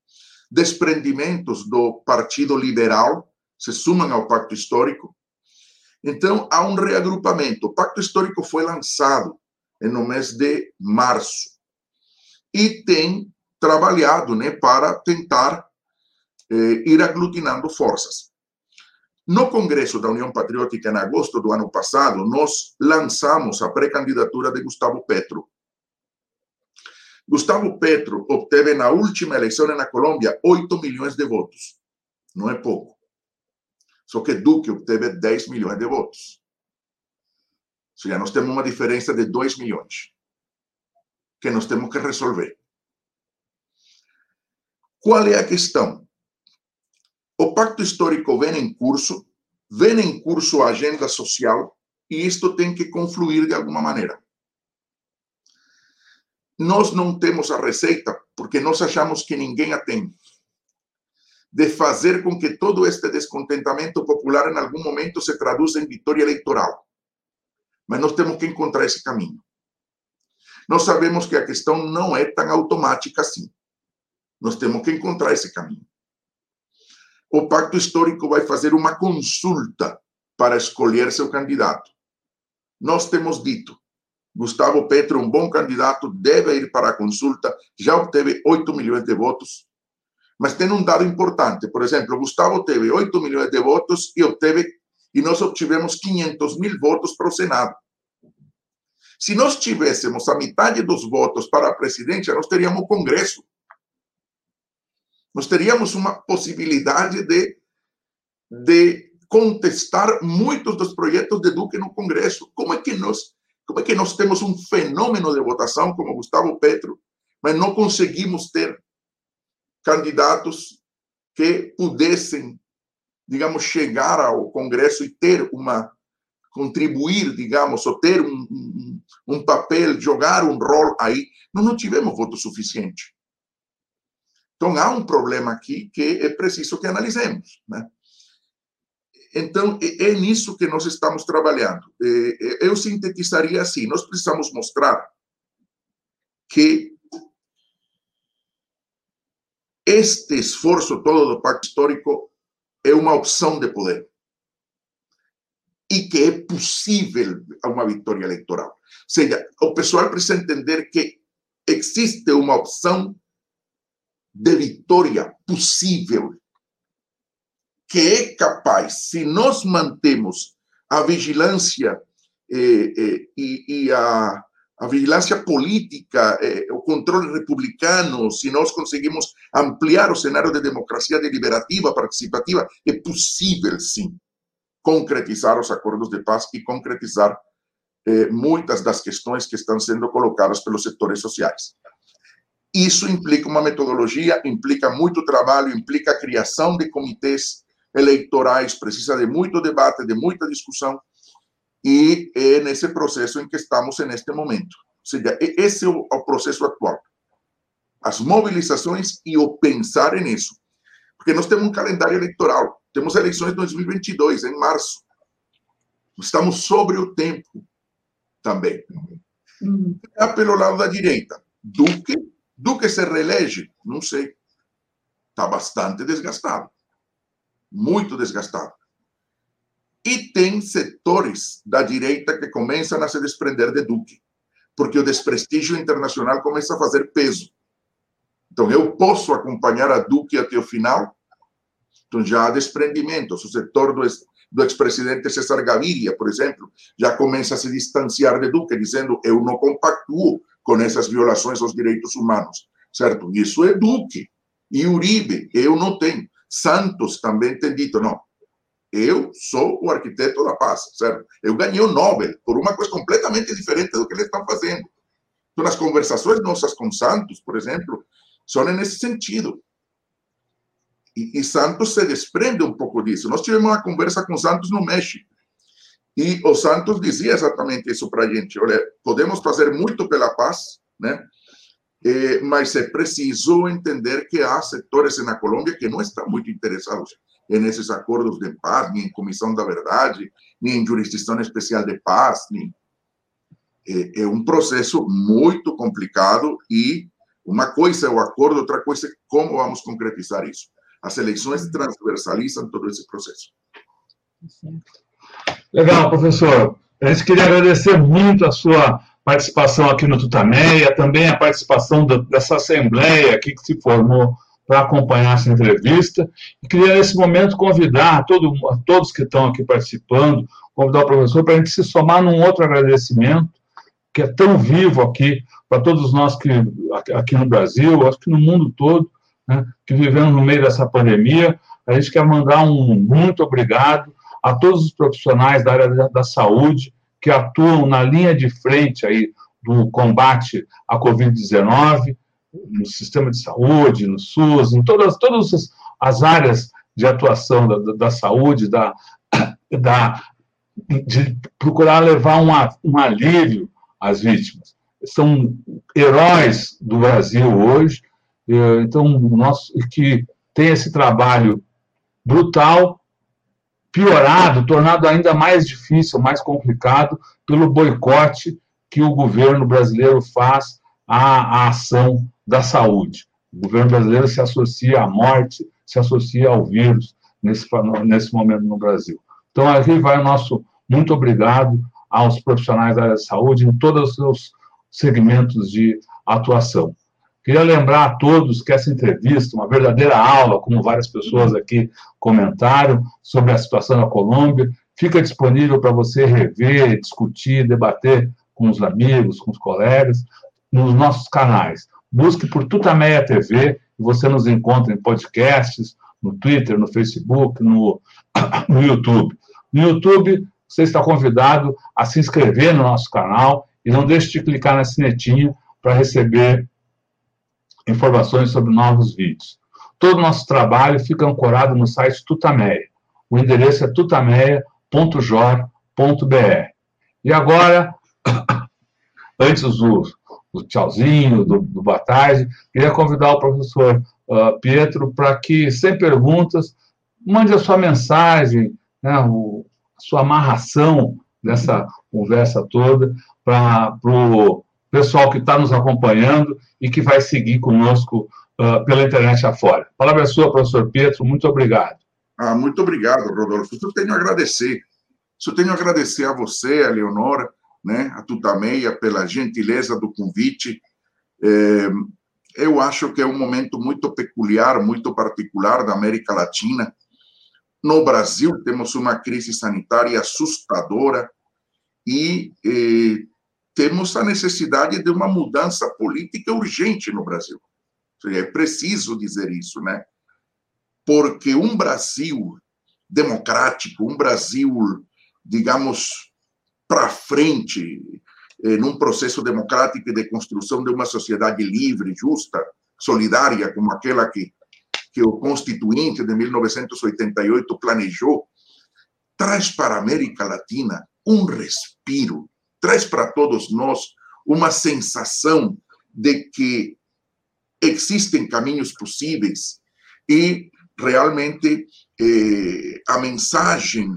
desprendimentos do Partido Liberal se sumam ao pacto histórico. Então, há um reagrupamento. O pacto histórico foi lançado no mês de março e tem trabalhado né, para tentar eh, ir aglutinando forças. No Congresso da União Patriótica, em agosto do ano passado, nós lançamos a pré-candidatura de Gustavo Petro Gustavo Petro obteve na última eleição na Colômbia 8 milhões de votos. Não é pouco. Só que Duque obteve 10 milhões de votos. Ou seja, nós temos uma diferença de 2 milhões que nós temos que resolver. Qual é a questão? O pacto histórico vem em curso, vem em curso a agenda social e isto tem que confluir de alguma maneira. Nós não temos a receita, porque nós achamos que ninguém a tem, de fazer com que todo este descontentamento popular, em algum momento, se traduza em vitória eleitoral. Mas nós temos que encontrar esse caminho. Nós sabemos que a questão não é tão automática assim. Nós temos que encontrar esse caminho. O Pacto Histórico vai fazer uma consulta para escolher seu candidato. Nós temos dito Gustavo Petro, um bom candidato, deve ir para a consulta, já obteve 8 milhões de votos. Mas tem um dado importante, por exemplo, Gustavo teve 8 milhões de votos e obteve e nós obtivemos 500 mil votos para o Senado. Se nós tivéssemos a metade dos votos para a presidência, nós teríamos Congresso. Nós teríamos uma possibilidade de, de contestar muitos dos projetos de Duque no Congresso. Como é que nós como é que nós temos um fenômeno de votação como Gustavo Petro, mas não conseguimos ter candidatos que pudessem, digamos, chegar ao Congresso e ter uma contribuir, digamos, ou ter um, um, um papel, jogar um rol aí, nós não tivemos voto suficiente. Então há um problema aqui que é preciso que analisemos, né? Então, é nisso que nós estamos trabalhando. Eu sintetizaria assim: nós precisamos mostrar que este esforço todo do pacto histórico é uma opção de poder e que é possível uma vitória eleitoral. Ou seja, o pessoal precisa entender que existe uma opção de vitória possível que é capaz, se nós mantemos a vigilância eh, eh, e, e a, a, vigilância política, eh, o controle republicano, se nós conseguimos ampliar o cenário de democracia deliberativa, participativa, é possível, sim, concretizar os acordos de paz e concretizar eh, muitas das questões que estão sendo colocadas pelos setores sociais. Isso implica uma metodologia, implica muito trabalho, implica a criação de comitês eleitorais, precisa de muito debate, de muita discussão, e é nesse processo em que estamos neste momento. Ou seja, esse é o, o processo atual. As mobilizações e o pensar nisso. Porque nós temos um calendário eleitoral, temos eleições em 2022, em março. Estamos sobre o tempo também. Uhum. pelo lado da direita, Duque, Duque se reelege? Não sei. Está bastante desgastado muito desgastado. E tem setores da direita que começam a se desprender de Duque, porque o desprestígio internacional começa a fazer peso. Então, eu posso acompanhar a Duque até o final? Então, já há desprendimentos. O setor do, do ex-presidente César Gaviria, por exemplo, já começa a se distanciar de Duque, dizendo: eu não compactuo com essas violações aos direitos humanos. Certo? Isso é Duque. E Uribe, eu não tenho. Santos também tem dito, não, eu sou o arquiteto da paz, certo? Eu ganhei o Nobel por uma coisa completamente diferente do que eles estão fazendo. Então, as conversações nossas com Santos, por exemplo, são nesse sentido. E, e, Santos se desprende um pouco disso. Nós tivemos uma conversa com Santos no México. E o Santos dizia exatamente isso para a gente. Olha, podemos fazer muito pela paz, né? Eh, mas é preciso entender que há setores na Colômbia que não estão muito interessados nesses acordos de paz, nem em comissão da verdade, nem em jurisdição especial de paz. Nem... É, é um processo muito complicado e uma coisa é o acordo, outra coisa é como vamos concretizar isso. As eleições transversalizam todo esse processo. Legal, professor. A gente queria agradecer muito a sua participação aqui no Tutameia, também a participação do, dessa assembleia aqui que se formou para acompanhar essa entrevista. E queria, nesse momento, convidar todo, a todos que estão aqui participando, convidar o professor para a gente se somar num outro agradecimento, que é tão vivo aqui, para todos nós que aqui no Brasil, acho que no mundo todo, né, que vivemos no meio dessa pandemia. A gente quer mandar um muito obrigado a todos os profissionais da área da, da saúde, que atuam na linha de frente aí do combate à Covid-19, no sistema de saúde, no SUS, em todas, todas as áreas de atuação da, da saúde, da, da, de procurar levar um, um alívio às vítimas. São heróis do Brasil hoje, então, nós, que tem esse trabalho brutal piorado, tornado ainda mais difícil, mais complicado, pelo boicote que o governo brasileiro faz à, à ação da saúde. O governo brasileiro se associa à morte, se associa ao vírus nesse, nesse momento no Brasil. Então, aqui vai o nosso muito obrigado aos profissionais da área de saúde em todos os seus segmentos de atuação. Queria lembrar a todos que essa entrevista, uma verdadeira aula, como várias pessoas aqui comentaram, sobre a situação na Colômbia, fica disponível para você rever, discutir, debater com os amigos, com os colegas, nos nossos canais. Busque por Tutameia TV, e você nos encontra em podcasts, no Twitter, no Facebook, no, no YouTube. No YouTube, você está convidado a se inscrever no nosso canal e não deixe de clicar na sinetinha para receber informações sobre novos vídeos. Todo o nosso trabalho fica ancorado no site Tutameia. O endereço é tutameia.jor.br. E agora, antes do, do tchauzinho, do, do boa tarde, queria convidar o professor uh, Pietro para que, sem perguntas, mande a sua mensagem, né, o, a sua amarração dessa conversa toda para o pessoal que está nos acompanhando e que vai seguir conosco uh, pela internet afora. Palavra sua, professor Pietro, muito obrigado. Ah, muito obrigado, Rodolfo. Eu tenho a agradecer. Eu tenho a agradecer a você, a Leonora, né, a Tutameia, pela gentileza do convite. É, eu acho que é um momento muito peculiar, muito particular da América Latina. No Brasil, temos uma crise sanitária assustadora e eh, temos a necessidade de uma mudança política urgente no Brasil. É preciso dizer isso, né? Porque um Brasil democrático, um Brasil, digamos, para frente, eh, num processo democrático de construção de uma sociedade livre, justa, solidária, como aquela que, que o Constituinte de 1988 planejou, traz para a América Latina um respiro, traz para todos nós uma sensação de que existem caminhos possíveis e realmente eh, a mensagem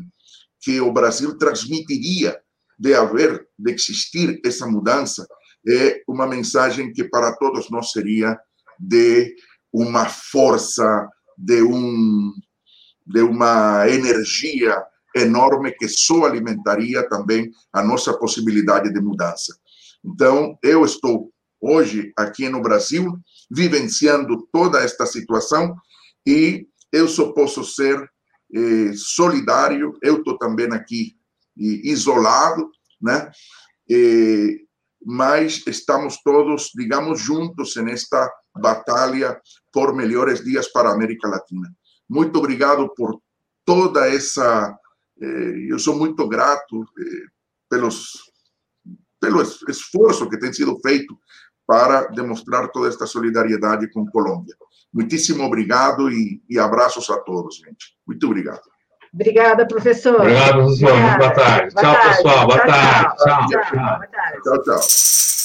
que o Brasil transmitiria de haver, de existir essa mudança, é uma mensagem que para todos nós seria de uma força, de um de uma energia enorme que só alimentaria também a nossa possibilidade de mudança. Então, eu estou hoje aqui no Brasil vivenciando toda esta situação e eu só posso ser eh, solidário. Eu estou também aqui isolado, né? Eh, mas estamos todos, digamos, juntos nesta batalha por melhores dias para a América Latina. Muito obrigado por toda essa eh, eu sou muito grato eh, pelos, pelo esforço que tem sido feito para demonstrar toda esta solidariedade com Colômbia. Muitíssimo obrigado e, e abraços a todos, gente. Muito obrigado. Obrigada, professor. Obrigado, professor. Boa tarde. Boa tchau, tarde. pessoal. Boa tchau, tarde. Tchau, tchau. tchau. tchau. tchau.